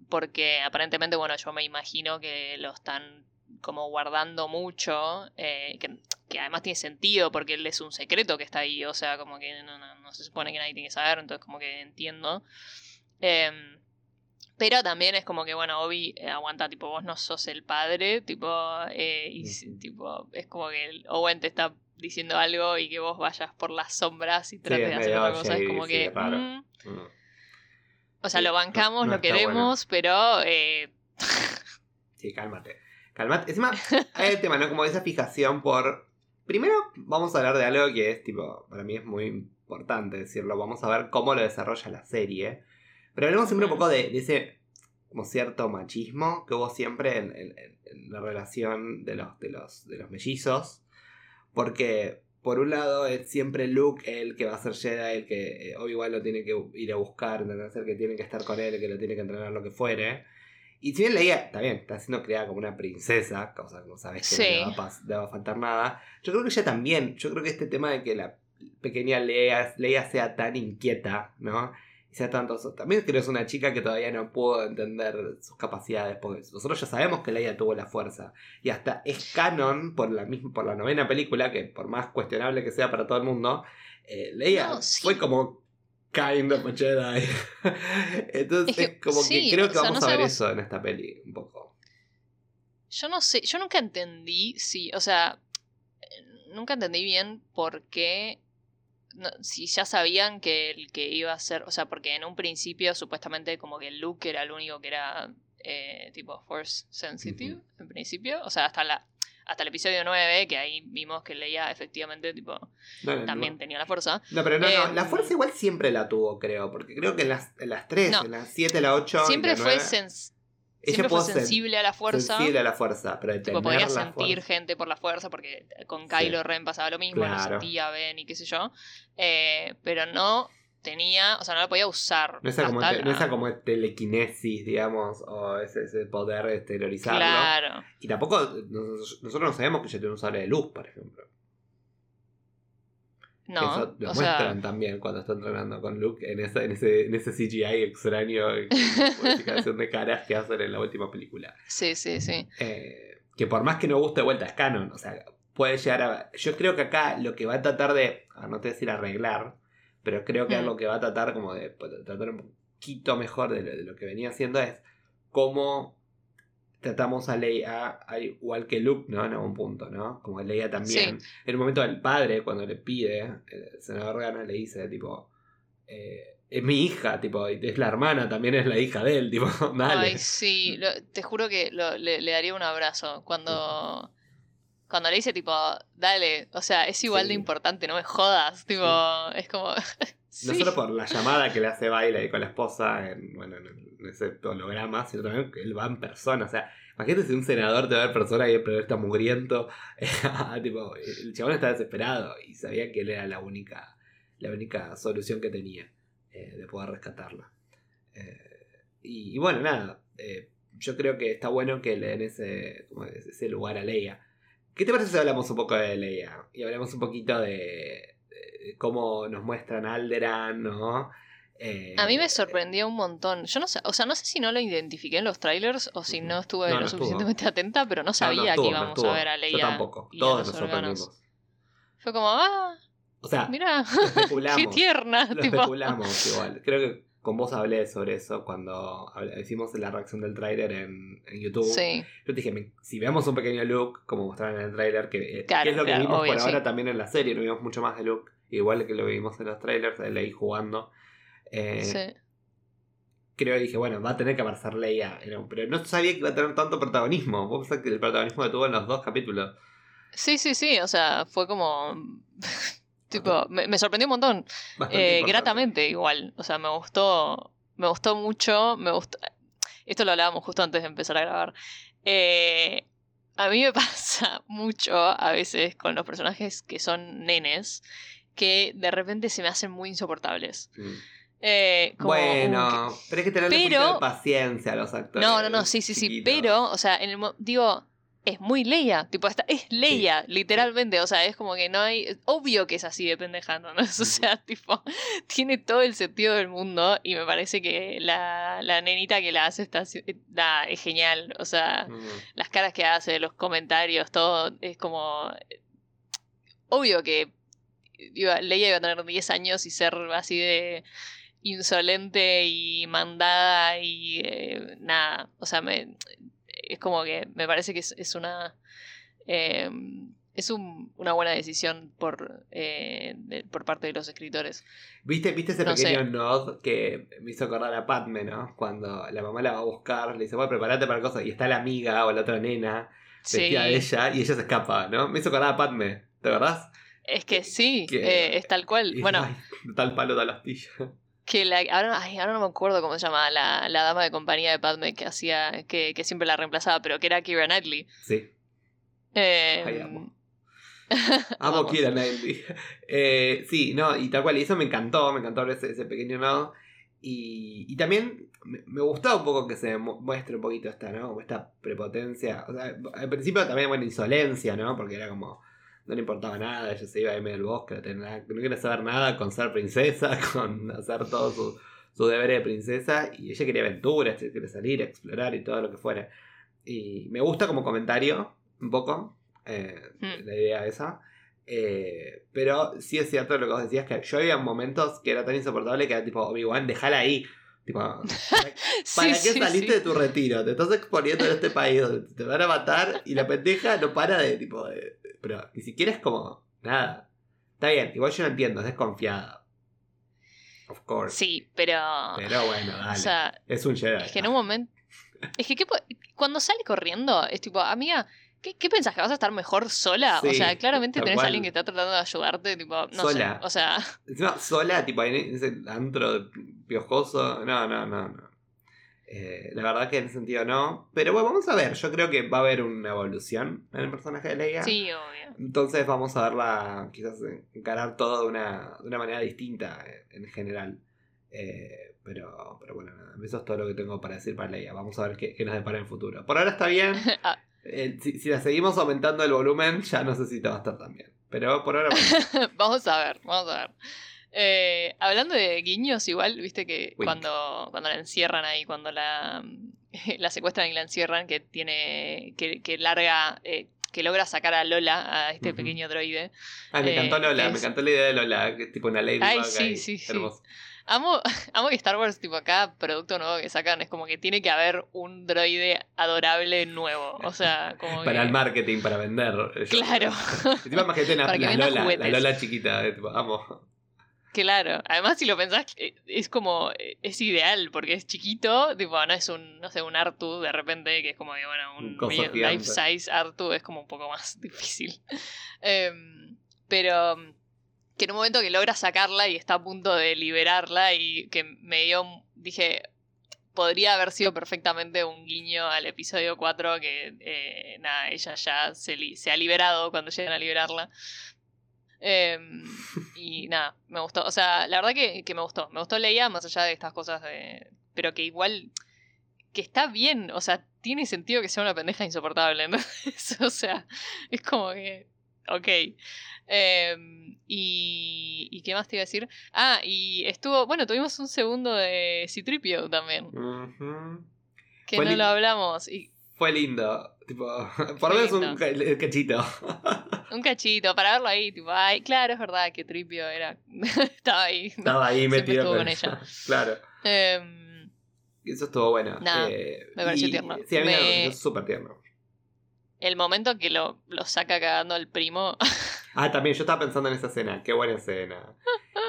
Porque aparentemente, bueno, yo me imagino que lo están como guardando mucho, eh, que, que además tiene sentido porque él es un secreto que está ahí, o sea, como que no, no- no se supone que nadie tiene que saber, entonces como que entiendo. Em, pero también es como que, bueno, Obi eh, aguanta, tipo, vos no sos el padre, tipo, eh, y tipo, es como que el Owen te está diciendo algo y que vos vayas por las sombras y trates es de hacer otra cosa, es como sí, que... raro. mm, Mm. o sea, lo bancamos, no lo bueno. queremos, pero... eh, Sí, cálmate. Cálmate. Encima, hay el tema, ¿no? Como esa fijación por. Primero, vamos a hablar de algo que es, tipo, para mí es muy importante decirlo. Vamos a ver cómo lo desarrolla la serie. Pero hablemos siempre un poco de, de ese como cierto machismo que hubo siempre en, en- en la relación de los, de, los, de los mellizos. Porque por un lado es siempre Luke el que va a ser Jedi, el que eh, Obi-Wan lo tiene que ir a buscar, ¿entendés? el que tiene que estar con él, el que lo tiene que entrenar, lo que fuere. Y si bien Leia, está bien, está siendo criada como una princesa, cosa que no sabes que no Sí. le va, a pas- le va a faltar nada. Yo creo que ella también, yo creo que este tema de que la pequeña Leia, Leia sea tan inquieta, ¿no? Y sea tanto. También creo que es una chica que todavía no pudo entender sus capacidades, porque nosotros ya sabemos que Leia tuvo la fuerza. Y hasta es canon por la misma, por la novena película, que por más cuestionable que sea para todo el mundo, eh, Leia No, sí. fue como kind of a Jedi. Entonces, Es que, como sí, que creo que sea, vamos no a ver sabemos- eso en esta peli, un poco. Yo no sé, yo nunca entendí si, o sea, eh, nunca entendí bien por qué, no- si ya sabían que el que iba a ser, o sea, porque en un principio supuestamente como que Luke era el único que era eh, tipo force sensitive, en principio, o sea, hasta la hasta el episodio 9, que ahí vimos que Leia efectivamente tipo No, también no. tenía la fuerza. No, pero no, no, Em, la fuerza igual siempre la tuvo, creo, porque creo que en las, en las 3, No. en las 7, la 8, Siempre y la fue 9, ella siempre fue ser sensible a la fuerza. sensible a la fuerza, pero Tipo, podía sentir fuerza- gente por la fuerza, porque con Sí. Kylo Ren pasaba lo mismo, lo Claro. sentía Ben y qué sé yo. Eh, pero no tenía, o sea, no la podía usar. No esa, como, te- no la- esa como telequinesis, digamos, o ese, ese poder exteriorizarlo. Claro. Y tampoco, nos- nosotros no sabemos que ella tiene un sable de luz, por ejemplo. No, Eso lo o muestran sea, también cuando está entrenando con Luke en, esa, en, ese, en ese CGI extraño, modificación de caras que hacen en la última película. sí, sí, sí. Eh, que por más que no guste de vuelta es canon, o sea, puede llegar a... Yo creo que acá lo que va a tratar de, ah, no te voy a decir arreglar, pero creo que Mm. algo que va a tratar como de pues, tratar un poquito mejor de lo, de lo que venía haciendo es cómo tratamos a Leia al igual que Luke, ¿no? En algún punto, ¿no? Como Leia también. En un momento el padre, cuando le pide, el senador Gana le dice, tipo, eh, es mi hija, tipo, es la hermana, también es la hija de él, tipo, dale. Ay, sí, lo- te juro que lo- le, le daría un abrazo cuando... Cuando le dice tipo, dale, o sea, es igual de importante, no me jodas, tipo, es como... No sí. solo por la llamada que le hace Baila ahí con la esposa en, bueno, en, en ese holograma, sino también que él va en persona. O sea, imagínate si un senador te va en persona y el primer está mugriento. tipo, el chabón está desesperado y sabía que él era la única, la única solución que tenía eh, de poder rescatarla. Eh, y, bueno, nada. eh, yo creo que está bueno que le den ese ese lugar a Leia. ¿Qué te parece si hablamos un poco de Leia? Y hablamos un poquito de, de cómo nos muestran Alderan, ¿no? Eh, A mí me sorprendió un montón. Yo no sé, o sea, no sé si no lo identifiqué en los trailers o si no estuve No, lo estuvo. suficientemente atenta, pero no sabía no, estuvo, que íbamos a ver a Leia. Yo tampoco. y Todos nos sorprendimos. Fue como, ah, O sea, mira, qué tierna. Lo tipo. especulamos igual. Creo que con vos hablé sobre eso cuando hicimos la reacción del tráiler en, en YouTube. Sí, Yo te dije, me- si vemos un pequeño Luke, como mostraron en el tráiler, que, eh, Claro, que es lo que vimos obvio, por sí. ahora también en la serie, no vimos mucho más de Luke, igual que lo que vimos en los trailers, de Leia jugando. Eh, sí. Creo que dije, bueno, va a tener que aparecer Leia, pero no sabía que iba a tener tanto protagonismo. Vos pensás que el protagonismo que tuvo en los dos capítulos. Sí, sí, sí, o sea, fue como... tipo, me, me sorprendió un montón. Eh, gratamente igual. O sea, me gustó. Me gustó mucho. Me gustó. Esto lo hablábamos justo antes de empezar a grabar. Eh, a mí me pasa mucho a veces con los personajes que son nenes. Que de repente se me hacen muy insoportables. Mm. Eh, como, Bueno, pero hay que tenerle un Pero- paciencia a los actores. No, no, no, sí, sí, sí. Pero, o sea, en el mo- digo, es muy Leia. Tipo, esta, es Leia, literalmente. O sea, es como que no hay. Obvio que es así de pendeja, ¿no? O sea, tipo, tiene todo el sentido del mundo. Y me parece que la, la nenita que la hace está, da- es genial. O sea, Mm. las caras que hace, los comentarios, todo es como. Obvio que iba- Leia iba a tener 10 años y ser así de insolente y mandada y eh, nada. O sea, me, es como que me parece que es, es una. eh, es un- una buena decisión por, eh, de- por parte de los escritores. ¿Viste, ¿Viste ese No pequeño sé. nod que me hizo acordar a Padme, ¿no? Cuando la mamá la va a buscar, le dice, bueno, prepárate para cosas. Y está la amiga o la otra nena Sí, vestida de ella y ella se escapa, ¿no? Me hizo acordar a Padme, ¿te acordás? es que sí, Que- eh, es tal cual. Bueno, ay, tal palo, tal astilla. Que la, ahora, ay, ahora no me acuerdo cómo se llamaba la, la dama de compañía de Padme que hacía, que, que siempre la reemplazaba, pero que era Kira Knightley. Sí. Eh, Ay, amo. Amo. Kira Knightley. Eh, sí, no, y tal cual, y eso me encantó, me encantó ese, ese pequeño no. Y, y también me, me gustaba un poco que se mu- muestre un poquito esta, ¿no? Como esta prepotencia. O sea, al principio también, bueno, insolencia, ¿no? Porque era como. No le importaba nada, ella se iba ahí medio del bosque, no, tenía no quería saber nada con ser princesa, con hacer todo su, su deber de princesa. Y ella quería aventuras, quería salir, explorar y todo lo que fuera. Y me gusta como comentario, un poco, eh, Hmm. la idea esa. Eh, pero sí es cierto lo que vos decías, que yo había momentos que era tan insoportable que era tipo, Obi-Wan, déjala ahí. Tipo, ¿para, Sí, qué sí, saliste sí. de tu retiro? Te estás exponiendo en este país donde te van a matar y la pendeja no para de tipo. de- pero ni siquiera es como. Nada. Está bien, igual yo no entiendo, es desconfiada. Of course. Sí, pero. Pero bueno, dale. o sea, es un Jedi. es que en un momento. Es que ¿qué po- cuando sale corriendo, es tipo, amiga, ¿qué, qué pensás? ¿Que vas a estar mejor sola? o sea, claramente tenés a alguien que está tratando de ayudarte, tipo, no Sola. sé. O sea, Encima, sola, tipo, en ese antro piojoso. No, no, no, no. Eh, la verdad que en ese sentido no. Pero bueno, vamos a ver. Yo creo que va a haber una evolución en el personaje de Leia. sí, obvio. Entonces vamos a verla quizás encarar todo de una, de una manera distinta eh, en general. Eh, pero, pero bueno, nada, eso es todo lo que tengo para decir para Leia. Vamos a ver qué, qué nos depara en el futuro. Por ahora está bien. Ah. Eh, si, si la seguimos aumentando el volumen, ya no sé si te va a estar tan bien. Pero por ahora, bueno. vamos a ver, vamos a ver. Eh, hablando de guiños, igual, viste que Wink. cuando, cuando la encierran ahí, cuando la, la secuestran y la encierran, que tiene. que, que larga. eh, que logra sacar a Lola, a este pequeño droide. Ay, me Eh, encantó Lola, que me encantó la idea de Lola, que es tipo una lady Ay, sí, sí, sí. Amo, amo que Star Wars, tipo, cada producto nuevo que sacan es como que tiene que haber un droide adorable nuevo. O sea, como Para que- el marketing, para vender. eh, Claro. Una, Para que Lola, la. Lola chiquita, eh, tipo, amo. Claro, además si lo pensás, eh, es como, eh, es ideal, porque es chiquito, tipo, no es un, no sé, un Artu de repente, que es como que, bueno, Un life size Artu es como un poco más difícil. Em, pero que en un momento que logra sacarla y está a punto de liberarla y que me dio, dije, podría haber sido perfectamente un guiño al episodio 4 que, eh, nada, ella ya se, se ha liberado cuando llegan a liberarla. Em, y nada, me gustó. O sea, la verdad que, que me gustó. Me gustó Leia, más allá de estas cosas de. Pero que igual. Que está bien. O sea, tiene sentido que sea una pendeja insoportable. ¿no? o sea, es como que. Ok. Em, y. ¿Y qué más te iba a decir? Ah, y estuvo. Bueno, tuvimos un segundo de Citripio también. Que Fue no lo hablamos. Y Fue lindo. Tipo, por menos un cachito. un cachito para verlo ahí. Tipo, ay, claro, es verdad que Tripio era. estaba ahí. Estaba ahí metido estuvo con ella. claro. Em, Eso estuvo bueno. Nada, Eh, me pareció y- tierno. Sí, a mí me, Me- pareció súper tierno. el momento que lo, lo saca cagando al primo. Ah, también yo estaba pensando en esa escena. Qué buena escena.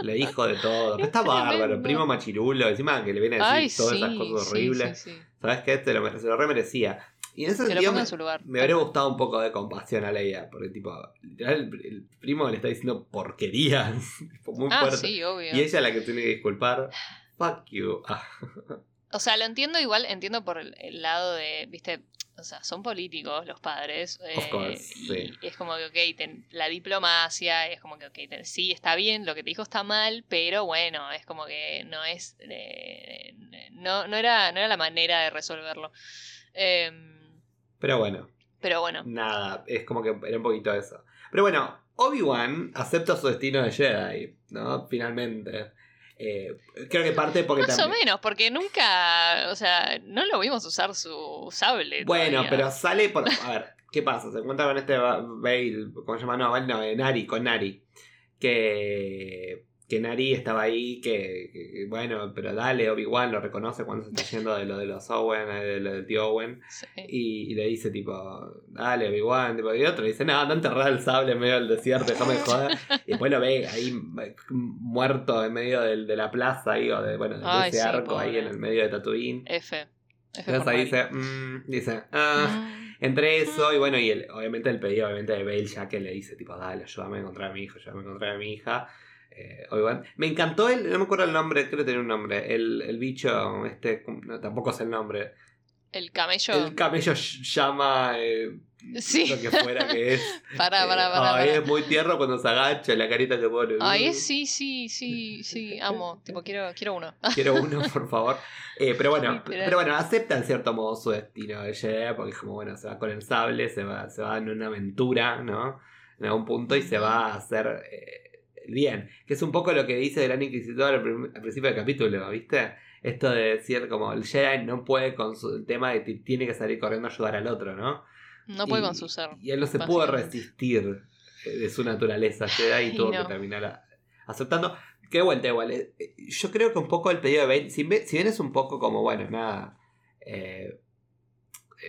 Le dijo de todo. Pero está Es bárbaro. Primo machirulo. Encima que le viene a decir Ay, todas sí, esas cosas horribles. sí. ¿Sabes qué? Se lo, se lo remerecía. Y en ese Que sentido me, en su lugar. me habría gustado un poco de compasión a Leia. Porque, tipo, literal, el, el primo le está diciendo porquerías. muy Ah, fuerte. sí, obvio. Y ella es la que tiene que disculpar. Fuck you. O sea, lo entiendo igual, entiendo por el, el lado de, viste, o sea, son políticos los padres. Of eh, course, y sí. es como que, ok, ten- la diplomacia, es como que, ok, ten- sí, está bien, lo que te dijo está mal, pero bueno, es como que no es, eh, no, no, era, no era la manera de resolverlo. Em, Pero bueno. pero bueno, Nada, es como que era un poquito eso. Pero bueno, Obi-Wan acepta su destino de Jedi, ¿no? Finalmente. Eh, creo que parte porque más o también. menos, porque nunca, o sea, no lo vimos usar su sable. Bueno, todavía. pero sale por. A ver, ¿qué pasa? Se encuentra con este Ba- Bale, ¿cómo se llama? No, Bale no, eh, Nari, con Nari. Que. Que Nari estaba ahí, que, que- bueno, pero dale, Obi-Wan lo reconoce cuando se está yendo de lo de los Owen, eh, de lo del tío Owen. Sí. Y, y le dice tipo, dale, Obi-Wan, tipo, y otro le dice, no, a enterrar el sable en medio del desierto, déjame joder. Y después lo ve ahí muerto en medio del- de la plaza ahí, o de, bueno, de Ay, ese sí, arco ahí pobre. en el medio de Tatooine. F. F Entonces ahí dice, mm, dice, ah, Mm. entre eso y bueno, y el, obviamente el pedido obviamente de Bale ya que le dice tipo, dale, ayúdame a encontrar a mi hijo, ayúdame a encontrar a mi hija. Eh, Obi-Wan. Me encantó el, no me acuerdo el nombre, creo que tenía un nombre, el, el bicho, este, no, tampoco sé el nombre. El camello. El camello llama eh, Sí. lo que fuera que es. Pará, pará, Eh, pará. ay, es muy tierno cuando se agacha, la carita que pone. Ay, sí, sí, sí, sí, amo. Tipo, quiero, quiero uno. Quiero uno, por favor. Eh, pero bueno, pero bueno, acepta en cierto modo su destino de Jedi, porque es como, bueno, se va con el sable, se va, se va en una aventura, ¿no? En algún punto y se va a hacer eh, bien. Que es un poco lo que dice el Gran Inquisidor al, principio del capítulo, ¿viste? Esto de decir como el Jedi no puede con su el tema de que tiene que salir corriendo a ayudar al otro, ¿no? No puede Y- con su ser. Y él no se pudo resistir eh, de su naturaleza Jedi y tuvo no. que terminar a- aceptando. Qué vuelta igual. eh, eh, Yo creo que un poco el pedido de Bane, si, si bien es un poco como, bueno, nada. eh,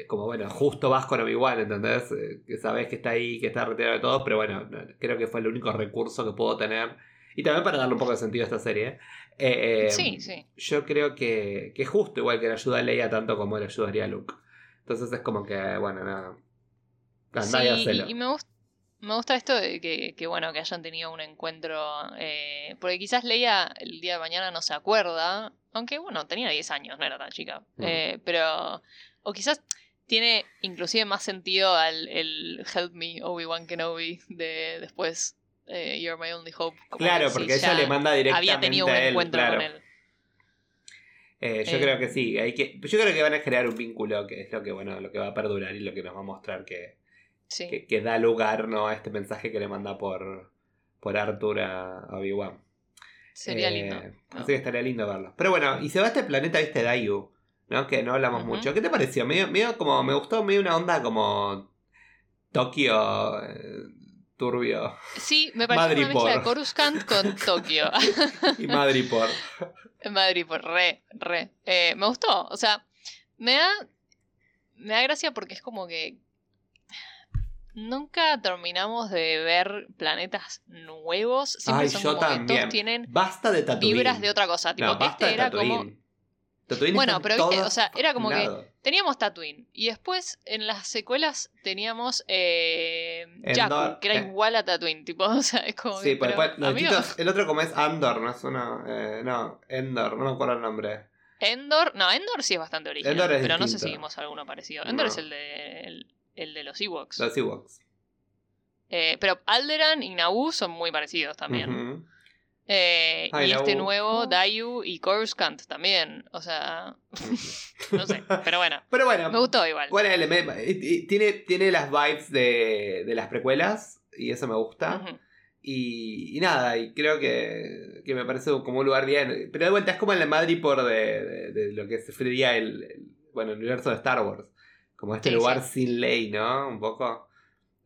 como bueno, justo vas con Obi-Wan, ¿entendés? Eh, que sabes que está ahí, que está retirado de todos, pero bueno, no, creo que fue el único recurso que puedo tener. Y también para darle un poco de sentido a esta serie. eh, eh, Sí, sí. yo creo que, que es justo igual que le ayuda a Leia tanto como le ayudaría a Luke. Entonces es como que, bueno, nada. Andá Sí, y, y me gusta. Me gusta esto de que, que, bueno, que hayan tenido un encuentro. eh, porque quizás Leia el día de mañana no se acuerda. Aunque, bueno, tenía 10 años, no era tan chica. Mm. eh, pero. O quizás tiene inclusive más sentido al el Help Me, Obi-Wan Kenobi, de después eh, You're My Only Hope. como Claro, porque ella le manda directamente Había tenido un a él. encuentro claro. con él. Eh, yo Eh. creo que sí, hay que, yo creo que van a crear un vínculo que es lo que bueno, lo que va a perdurar y lo que nos va a mostrar que, Sí. que, que da lugar ¿no? a este mensaje que le manda por, por Arthur a, a Obi-Wan. Sería lindo. ¿no? Así que estaría lindo verlo. Pero bueno, y se va a este planeta, viste, Dayu, ¿no? Que no hablamos mucho. ¿Qué te pareció? Medio, medio como, me gustó medio una onda como Tokio eh, turbio Sí, me parece una Madripoor. mezcla de Coruscant con Tokio. y Madripoor. En Madrid, por re, re. Eh, me gustó. O sea, me da. Me da gracia porque es como que. Nunca terminamos de ver planetas nuevos. Siempre Ay, son yo como que todos tienen Basta de Tatooine. vibras de otra cosa. Tipo, no, basta este de era Tatooine. como. Tatooine Bueno, pero viste, o sea, era como que-. Teníamos Tatooine. Y después en las secuelas teníamos eh, Endor, que era eh. igual a Tatooine. Tipo, o sea, es como. Sí, que, pues pero, después, los el otro como es Andor, no es uno, eh, no, Endor, no me acuerdo el nombre. Endor. No, Endor sí es bastante original. Endor es pero no sé si vimos alguno parecido. Endor No. es el de, el, el de los Ewoks. Los Ewoks. Eh, pero Alderan y Naboo son muy parecidos también. Eh, Ay, y este nuevo, Dayu y Coruscant también. O sea, no sé. Pero bueno, Pero bueno, me gustó igual. bueno, tiene, tiene las vibes de, de las precuelas y eso me gusta. Y, y nada, y creo que, que me parece como un lugar bien. Pero de vuelta, es como el de Madrid por de, de- de lo que sería el, el- bueno, el universo de Star Wars. Como este Sí, lugar sí. sin ley, ¿no? Un poco.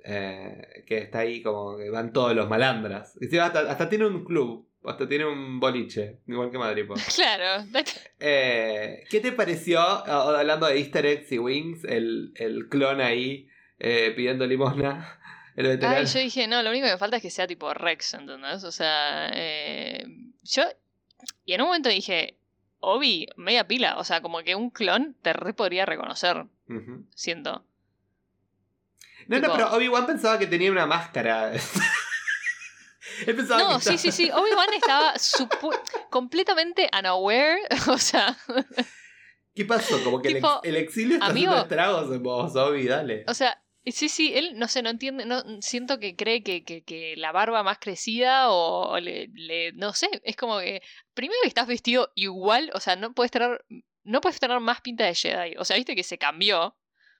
Eh, que está ahí como que van todos los malandras. Y hasta, hasta tiene un club, hasta tiene un boliche, igual que Madrid. Claro. Eh, ¿Qué te pareció, hablando de easter eggs y wings, el, el clon ahí eh, pidiendo limosna? El veterano. Ay, yo dije, no, lo único que me falta es que sea tipo Rex, ¿entendés? O sea, yo. Y en un momento dije, Obi, media pila. O sea, como que un clon te re podría reconocer, Ujú. siento. No, no, pero Obi-Wan pensaba que tenía una máscara. Él pensaba No, que sí, estaba- sí, sí. Obi-Wan estaba completamente unaware. O sea, ¿Qué pasó? Como que el, Tipo, ex- el exilio está amigo- haciendo estragos en vos, Obi, dale. o sea, sí, sí, él no sé, no entiende, no siento que cree que, que, que la barba más crecida o, o le, le- no sé, es como que primero que estás vestido igual, o sea, no puedes tener no puedes tener más pinta de Jedi. O sea, viste que se cambió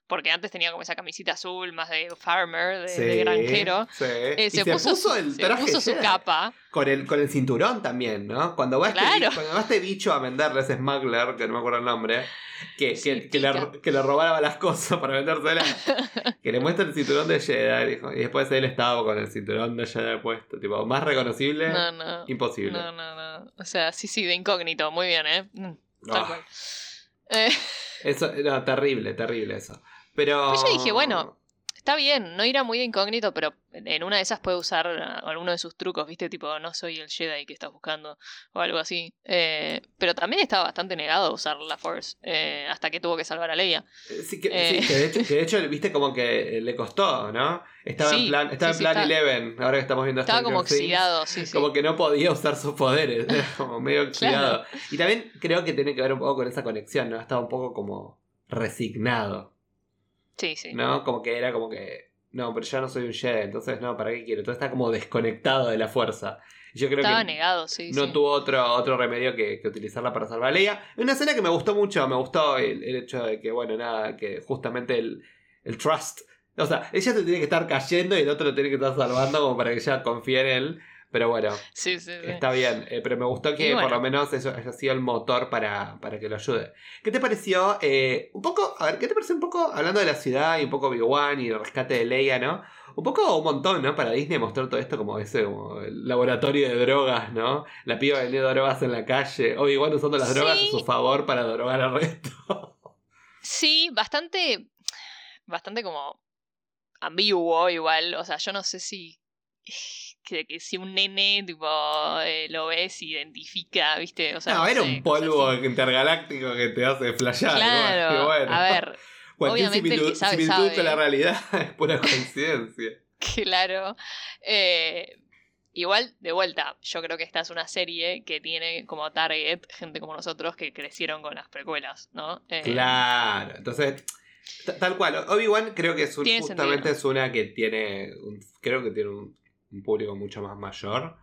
porque antes tenía como esa camisita azul más de farmer, de, de granjero. sí. Eh, Y se, puso, el se traje puso su Jedi. capa. Con el, con el cinturón también, ¿no? Cuando va, este, Claro. bi- cuando va este bicho a venderle ese smuggler, que no me acuerdo el nombre, que, Sí, que, que le, que le robaba las cosas para vendérselas, que le muestra el cinturón de Jedi, dijo, y después él estaba con el cinturón de Jedi puesto, tipo, más reconocible, No, no. imposible. No, no, no. O sea, sí, sí, de incógnito. Muy bien, ¿eh? Mm, Tal Ah, cual. Eh, Eso, no, terrible, terrible eso. Pero... Pues yo dije, bueno, está bien, no irá muy de incógnito, pero en una de esas puede usar alguno de sus trucos, ¿viste? Tipo, no soy el Jedi que estás buscando o algo así. Eh, pero también estaba bastante negado a usar la Force eh, hasta que tuvo que salvar a Leia. Eh, sí, que, de hecho, viste como que le costó, ¿no? Estaba en plan, estaba en plan 11, ahora que estamos viendo Estaba como oxidado, sí, sí. Como que no podía usar sus poderes, como medio oxidado. Y también creo que tiene que ver un poco con esa conexión, ¿no? Estaba un poco como resignado. Sí, sí. ¿No? Como que era como que. No, pero ya no soy un Jedi, entonces no, ¿para qué quiero? Entonces está como desconectado de la fuerza. Yo creo Estaba que negado, sí. No tuvo otro, otro remedio que, utilizarla para salvar a Leia. Una escena que me gustó mucho, me gustó el, hecho de que, bueno, nada, que justamente el, el trust. O sea, ella se tiene que estar cayendo y el otro lo tiene que estar salvando como para que ella confíe en él. Pero bueno, sí, sí, está bien. Eh, pero me gustó que por lo menos eso haya sido el motor para, para que lo ayude. ¿Qué te pareció? Eh, un poco, a ver, ¿qué te pareció un poco, hablando de la ciudad y un poco Obi-Wan y el rescate de Leia, ¿no? Un poco un montón, ¿no? Para Disney mostrar todo esto como ese como el laboratorio de drogas, ¿no? La piba vendiendo drogas en la calle. Obi-Wan usando las drogas a su favor para drogar al resto. Sí, bastante. Bastante como ambiguo igual. O sea, yo no sé si que, si un nene tipo, eh, lo ves, identifica, ¿viste? O sea, no, era un polvo intergaláctico que te hace flashear. Claro, a ver. obviamente el que sabe, sabe. la realidad es pura coincidencia. claro. Eh, igual, de vuelta, yo creo que esta es una serie que tiene como target gente como nosotros que crecieron con las precuelas, ¿no? Eh, claro, entonces... Tal cual, Obi-Wan creo que es justamente es una que tiene, creo que tiene un un público mucho más mayor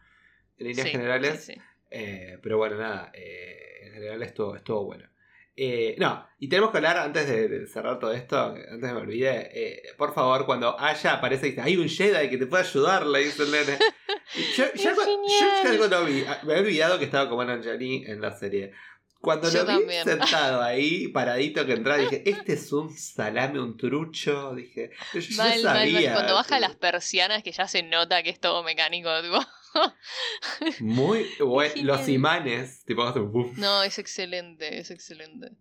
en líneas generales. Eh, pero bueno, nada, eh, en general estuvo, estuvo bueno. Eh, no, y tenemos que hablar antes de, cerrar todo esto, antes de me olvide, por favor, cuando Aya aparece y dice, hay un Jedi que te puede ayudar, le dice el nene. Yo, ya, yo, vi, ah, me había olvidado que estaba con Anjani en la serie. Cuando lo vi sentado ahí, paradito que entraba, dije, este es un salame, un trucho. Dije, yo sabía. Cuando baja las persianas, que ya se nota que es todo mecánico, tipo. Muy bueno. Los imanes, tipo, No, es excelente, es excelente.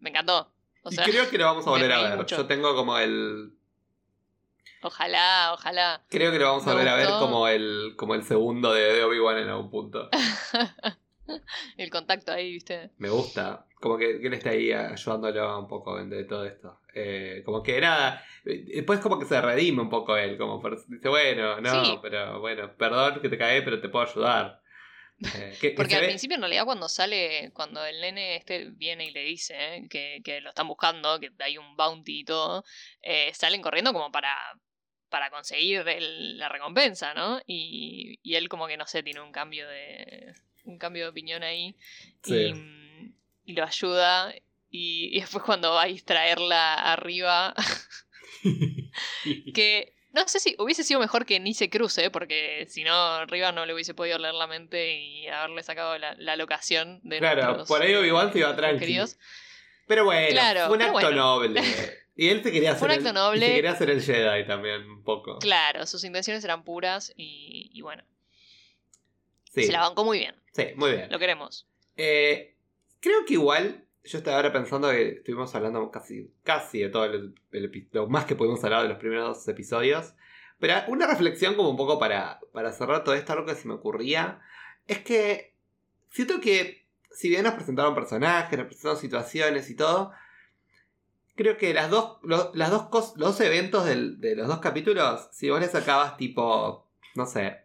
Me encantó. y creo que lo vamos a volver a ver. Yo tengo como el. Ojalá, ojalá. Creo que lo vamos a volver a ver como el, como el segundo de, de Obi-Wan en algún punto. el contacto ahí, ¿viste? Me gusta. Como que, él está ahí ayudándolo un poco de todo esto. Eh, como que nada. Después, como que se redime un poco él. Como dice, bueno, no, pero bueno, perdón que te cae, pero te puedo ayudar. Eh, Porque al principio, en realidad, cuando sale, cuando el nene este viene y le dice eh, que, lo están buscando, que hay un bounty y todo, salen corriendo como para, para conseguir la recompensa, ¿no? Y, y él, como que no sé, tiene un cambio de, un cambio de opinión ahí y, lo ayuda. Y, después cuando va a distraerla arriba, que no sé si hubiese sido mejor que ni se cruce, porque si no, arriba no le hubiese podido leer la mente y haberle sacado la, locación de Claro, por ahí igual se iba tranquilo. Pero bueno, fue un acto noble. Y él se quería hacer, un acto noble. quería hacer el Jedi también, un poco. Claro, sus intenciones eran puras y, y bueno. Se la bancó muy bien. Sí, muy bien. Lo queremos. Eh, creo que igual, yo estaba ahora pensando que estuvimos hablando casi, casi de todo el, lo más que pudimos hablar de los primeros dos episodios. Pero una reflexión como un poco para, para cerrar todo esto, algo que se me ocurría, es que siento que si bien nos presentaron personajes, nos presentaron situaciones y todo, creo que las dos, las dos los dos eventos de los dos capítulos, si vos les sacabas tipo, no sé,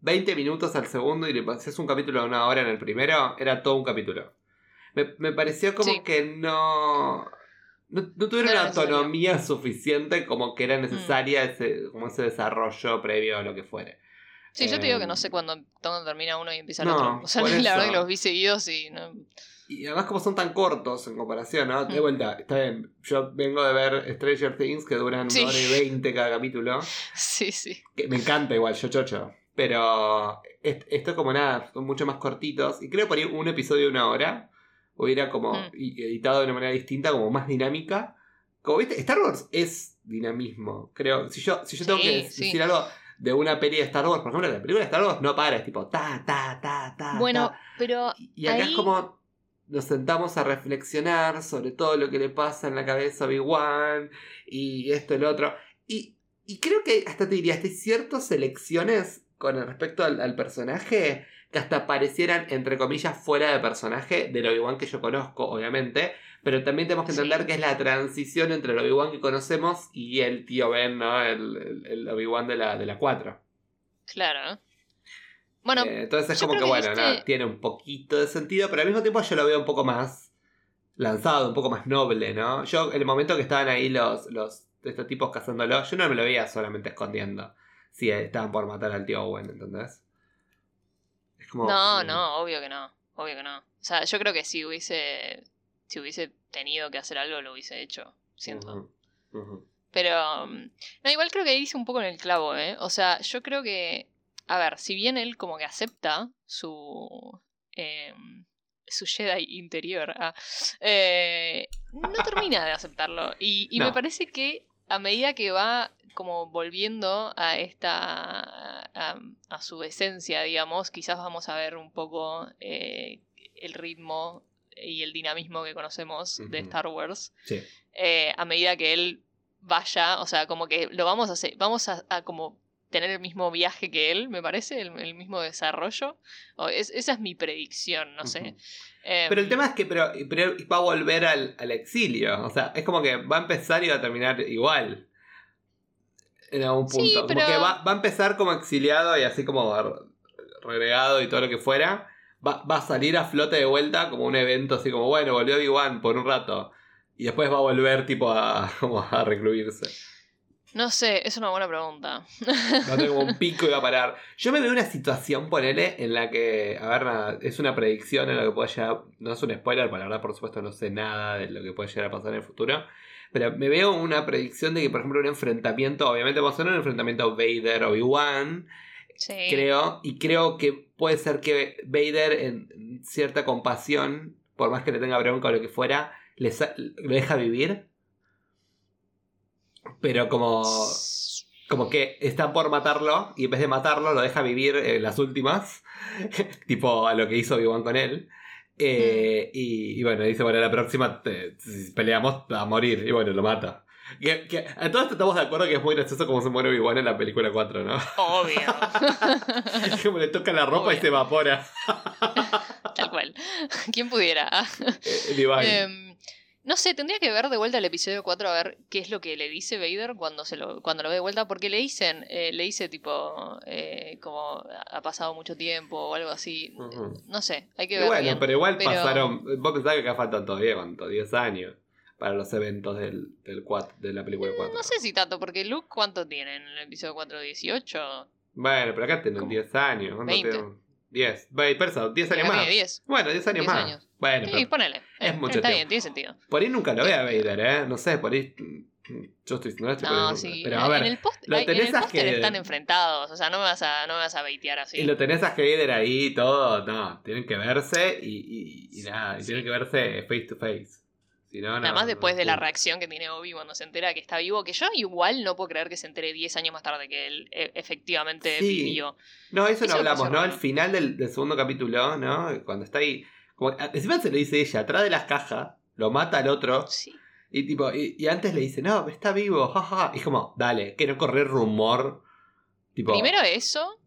20 minutos al segundo y le pasas un capítulo de una hora en el primero, era todo un capítulo. Me, pareció como que no, no, tuvieron una autonomía suficiente como que era mm. necesaria ese, como ese desarrollo previo a lo que fuere. Sí, yo te digo que no em, sé cuándo, termina uno y empieza el otro. O sea, la verdad que los vi seguidos y no... Y además como son tan cortos en comparación, ¿no? De mm. vuelta, está bien. Yo vengo de ver Stranger Things que duran una hora y veinte cada capítulo. Sí, sí. Que me encanta igual, yo chocho. Pero esto como nada, son mucho más cortitos. Y creo que por ahí un episodio de una hora hubiera como mm. editado de una manera distinta, como más dinámica. Como viste, Star Wars es dinamismo. Creo, si yo, si yo tengo que decir algo de una peli de Star Wars, por ejemplo, la película de Star Wars no para, es tipo ta, ta, ta, ta. Bueno, pero. Y acá es como nos sentamos a reflexionar sobre todo lo que le pasa en la cabeza a Obi-Wan y esto y lo otro. Y Y creo que hasta te diría, hay ciertas selecciones con respecto al, al personaje que hasta parecieran, entre comillas, fuera de personaje del Obi-Wan que yo conozco, obviamente. Pero también tenemos que entender que es la transición entre el Obi-Wan que conocemos y el tío Ben, ¿no? El, el- el Obi-Wan de la, de la 4. Claro. Bueno, Eh, entonces es como que, bueno, este- tiene un poquito de sentido, pero al mismo tiempo yo lo veo un poco más lanzado, un poco más noble, ¿no? Yo, en el momento que estaban ahí los, los estos tipos cazándolo, yo no me lo veía solamente escondiendo. Si estaban por matar al tío Owen, ¿entendés? Es como. no, mm, no, obvio que no. Obvio que no. O sea, yo creo que si hubiese. Si hubiese tenido que hacer algo, lo hubiese hecho. Siento. Pero. mm, No, igual creo que dice un poco en el clavo, ¿eh? O sea, yo creo que. A ver, si bien él como que acepta su. eh, su Jedi interior. ah, eh, no termina de aceptarlo. Y, y me parece que a medida que va como volviendo a esta. a, a su esencia, digamos, quizás vamos a ver un poco eh, el ritmo y el dinamismo que conocemos de. Star Wars Sí. eh, a medida que él vaya, o sea, como que lo vamos a hacer, vamos a, a como tener el mismo viaje que él, me parece, el, el mismo desarrollo. O es- esa es mi predicción, no sé. Em, Pero el tema es que pero, pero va a volver al, al exilio. O sea, es como que va a empezar y va a terminar igual. En algún Sí, punto. Como pero- que va, va a empezar como exiliado y así como re- regregado y todo lo que fuera. Va, va a salir a flote de vuelta como un evento así como, bueno, volvió Obi-Wan por un rato. Y después va a volver tipo a, como a recluirse. No sé, es una buena pregunta. Va a tener como un pico y va a parar. Yo me veo una situación, ponele, en la que, a ver, nada, es una predicción en lo que puede llegar, no es un spoiler, para la verdad, por supuesto, no sé nada de lo que puede llegar a pasar en el futuro. Pero me veo una predicción de que, por ejemplo, un enfrentamiento, obviamente vamos a tener un enfrentamiento Vader-Obi-Wan, Sí. creo, y creo que puede ser que Vader, en cierta compasión, por más que le tenga bronca o lo que fuera, le lo deja vivir. Pero como como que está por matarlo y en vez de matarlo lo deja vivir en las últimas, tipo a lo que hizo Obi-Wan con él. Eh, y, y bueno, dice, bueno, la próxima te- si peleamos a morir y bueno, lo mata. Que, que a todos estamos de acuerdo que es muy gracioso como se muere Obi-Wan en la película 4, ¿no? Obvio. Como le toca la ropa y se evapora. Tal cual. ¿Quién pudiera? Eh, Divine. No sé, tendría que ver de vuelta el episodio 4 a ver qué es lo que le dice Vader cuando se lo, cuando lo ve de vuelta, porque le dicen, eh, le dice tipo, eh, como ha pasado mucho tiempo o algo así. Ujú. No sé, hay que Y ver. bueno, bien. pero igual Pero- pasaron. Vos pensás que acá faltan todavía, ¿cuánto? 10 años para los eventos del, del cuat- de la película 4. No sé si tanto, porque Luke, ¿cuánto tiene en el episodio 4? ¿18? Bueno, pero acá tienen ¿Cómo? 10 años. ¿cuánto 20. tienen? 10. Ve, Persa, 10 años más. tiene 10. Bueno, 10 años 10 más. años. Bueno, Sí, pero ponele. es Eh, mucho Está tiempo. bien, tiene sentido. por ahí nunca lo ve a Eh, Vader, ¿eh? No sé, por ahí. Yo estoy, no poniendo- sí. Pero a en ver, el post, lo ay, en el póster que- están enfrentados. O sea, no me vas a, no me vas a baitear así. y lo tenés a Vader ahí y todo. No, tienen que verse y, y, y nada, y tienen que verse face to face. Si no, no, Nada más no, después de la reacción que tiene Obi cuando se entera que está vivo, que yo igual no puedo creer que se entere 10 años más tarde que él eh, efectivamente Sí. vivió. No, eso, Eso no hablamos, ¿no? Al final del, del segundo capítulo, ¿no? Cuando está ahí. Como, encima se lo dice ella, atrás de las cajas, lo mata al otro. Sí. Y tipo, y, y antes le dice, no, está vivo, jaja. Y es como, dale, que no correr rumor. Tipo, Primero eso,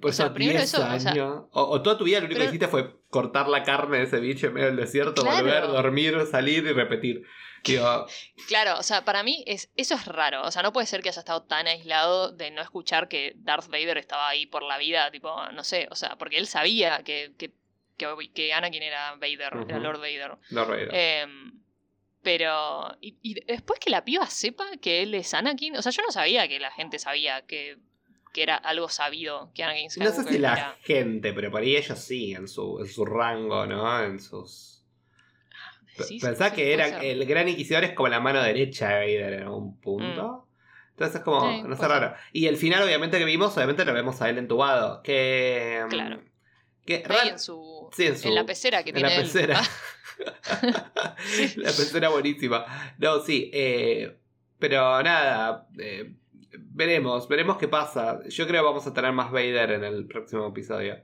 por o sea, esos primero 10 eso, o sea- años. o, o toda tu vida lo único Pero- que hiciste fue cortar la carne de ese bicho en medio del desierto, Claro. volver, dormir, salir y repetir. Digo, claro, o sea, para mí es, eso es raro. O sea, no puede ser que haya estado tan aislado de no escuchar que Darth Vader estaba ahí por la vida, tipo, no sé, o sea, porque él sabía que, que, que, Anakin era Vader, era. Lord Vader. no reír. Em, pero. Y, y después que la piba sepa que él es Anakin. O sea, yo no sabía que la gente sabía que, que era algo sabido que Anakin No Skywalker sé si la gente, pero por ahí ellos sí, en su, en su rango, ¿no? En sus. P- Sí, Pensá sí, que era el gran inquisidor es como la mano derecha de Vader en algún punto. Entonces es como, Sí, no sé, raro. Y el final, obviamente, que vimos, obviamente lo vemos a él entubado. Que. mm, Claro. Que en su. Sí, en su. En la pecera que en tiene la él. pecera. Ah, la pecera buenísima. No, sí. eh, pero nada. eh, veremos, veremos qué pasa. Yo creo que vamos a tener más Vader en el próximo episodio.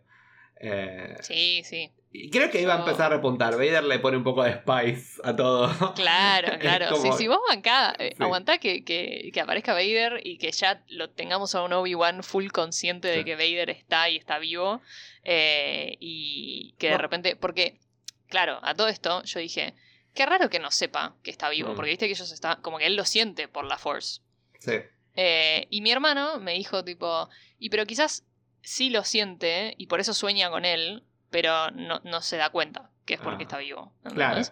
Eh, sí, sí. Creo que iba a empezar a repuntar. Vader le pone un poco de spice a todo. Claro, claro. como- Sí, sí, vos bancá, eh, Sí. aguantá que, que, que aparezca Vader y que ya lo tengamos a un Obi-Wan full consciente de que Vader está y está vivo. eh, y que de No. repente. Porque, claro, a todo esto yo dije. Qué raro que no sepa que está vivo, Mm. porque viste que ellos están. Como que él lo siente por la Force. Sí. Eh, y mi hermano me dijo, tipo. Y pero quizás sí lo siente y por eso sueña con él, pero no, no se da cuenta que es porque Ah, está vivo. Claro.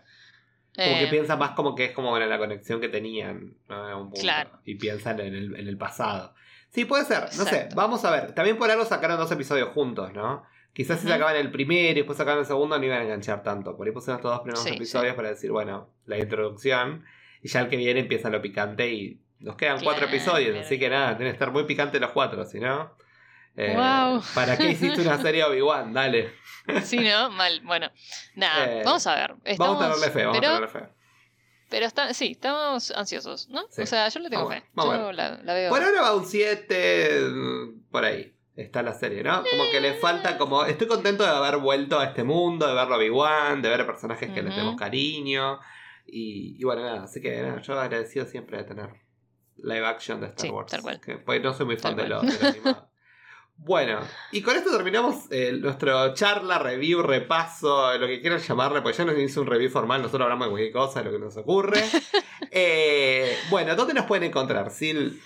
Como que Eh, piensa más como que es como la conexión que tenían ¿no? en un punto. Claro. Y piensan en el, en el pasado. Sí, puede ser. No sé, vamos a ver. También por algo sacaron dos episodios juntos, ¿no? Quizás si sacaban el primero y después sacaban el segundo no iban a enganchar tanto. Por ahí pusieron estos dos primeros Sí, episodios para decir, bueno, la introducción. Y ya el que viene empieza lo picante y nos quedan cuatro Claro. episodios. Así que nada, tienen que estar muy picantes los cuatro, si no... eh. ¿Para qué hiciste una serie Obi-Wan? Dale. Sí, ¿no? Mal. Bueno, nada, Eh, vamos a ver. Vamos a tenerle fe, vamos pero, a tenerle fe. Pero está, sí, estamos ansiosos, ¿no? Sí. O sea, yo le tengo Vamos, fe. vamos Yo la, la veo. Por ahora va un 7 mm, por ahí. Está la serie, ¿no? Como que le falta como... Estoy contento de haber vuelto a este mundo, de verlo a Obi-Wan, de ver personajes que le Ujú. tenemos cariño. Y, y bueno, nada, así que nada, yo agradecido siempre de tener live action de Star Sí, Wars. tal cual. Que, pues no soy muy fan de lo, de lo animado. Bueno, y con esto terminamos eh, nuestro charla, review, repaso, lo que quieran llamarle, pues ya no se hizo un review formal, nosotros hablamos de cualquier cosa, de lo que nos ocurre. Eh, bueno, ¿dónde nos pueden encontrar? Sil,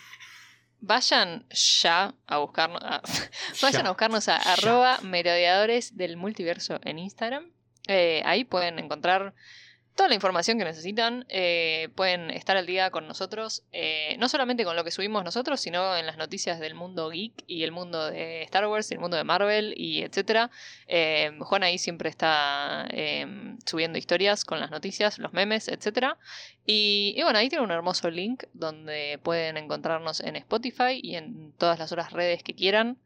Vayan ya a buscarnos. a- vayan Ya. a buscarnos a Ya. arroba merodeadores del multiverso en Instagram. Eh, ahí pueden encontrar toda la información que necesitan. eh, pueden estar al día con nosotros. eh, no solamente con lo que subimos nosotros, sino en las noticias del mundo geek y el mundo de Star Wars y el mundo de Marvel y etcétera. Eh, Juan ahí siempre está subiendo historias con las noticias, los memes, etcétera. Y, y bueno, ahí tiene un hermoso link donde pueden encontrarnos en Spotify y en todas las otras redes que quieran.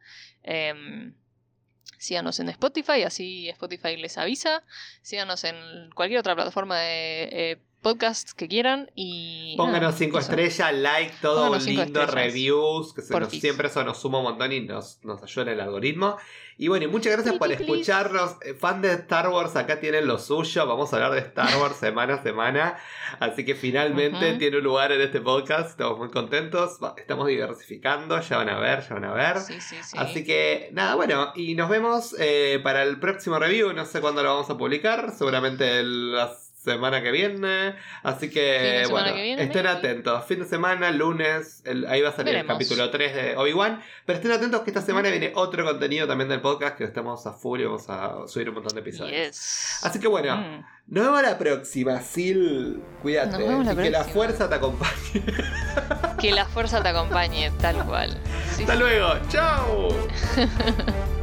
Síganos en Spotify, así Spotify les avisa. Síganos en cualquier otra plataforma de eh, podcasts que quieran. Y Pónganos nada, 5 eso. estrellas, like, todo Pónganos cinco lindo, reviews, que se nos- siempre eso nos suma un montón y nos, nos ayuda en el algoritmo. Y bueno, y muchas gracias por escucharnos. Eh, Fan de Star Wars, acá tienen lo suyo. Vamos a hablar de Star Wars semana a semana. Así que finalmente tiene un lugar en este podcast. Estamos muy contentos. Va, Estamos diversificando, ya van a ver, ya van a ver. Sí, sí, sí. Así que nada, bueno, y nos vemos eh, para el próximo review. No sé cuándo lo vamos a publicar, seguramente el- la semana que viene. Así que bueno, que viene, estén atentos. Fin de semana, lunes, el- ahí va a salir Veremos. el capítulo 3 de Obi-Wan. Pero estén atentos que esta semana viene otro contenido también del podcast que estamos a full y vamos a subir un montón de episodios. Yes. Así que bueno, Mm. nos vemos la próxima, Sil. Cuídate. La y que la fuerza te acompañe. Que la fuerza te acompañe, tal cual. Sí, Hasta sí. luego. Chao.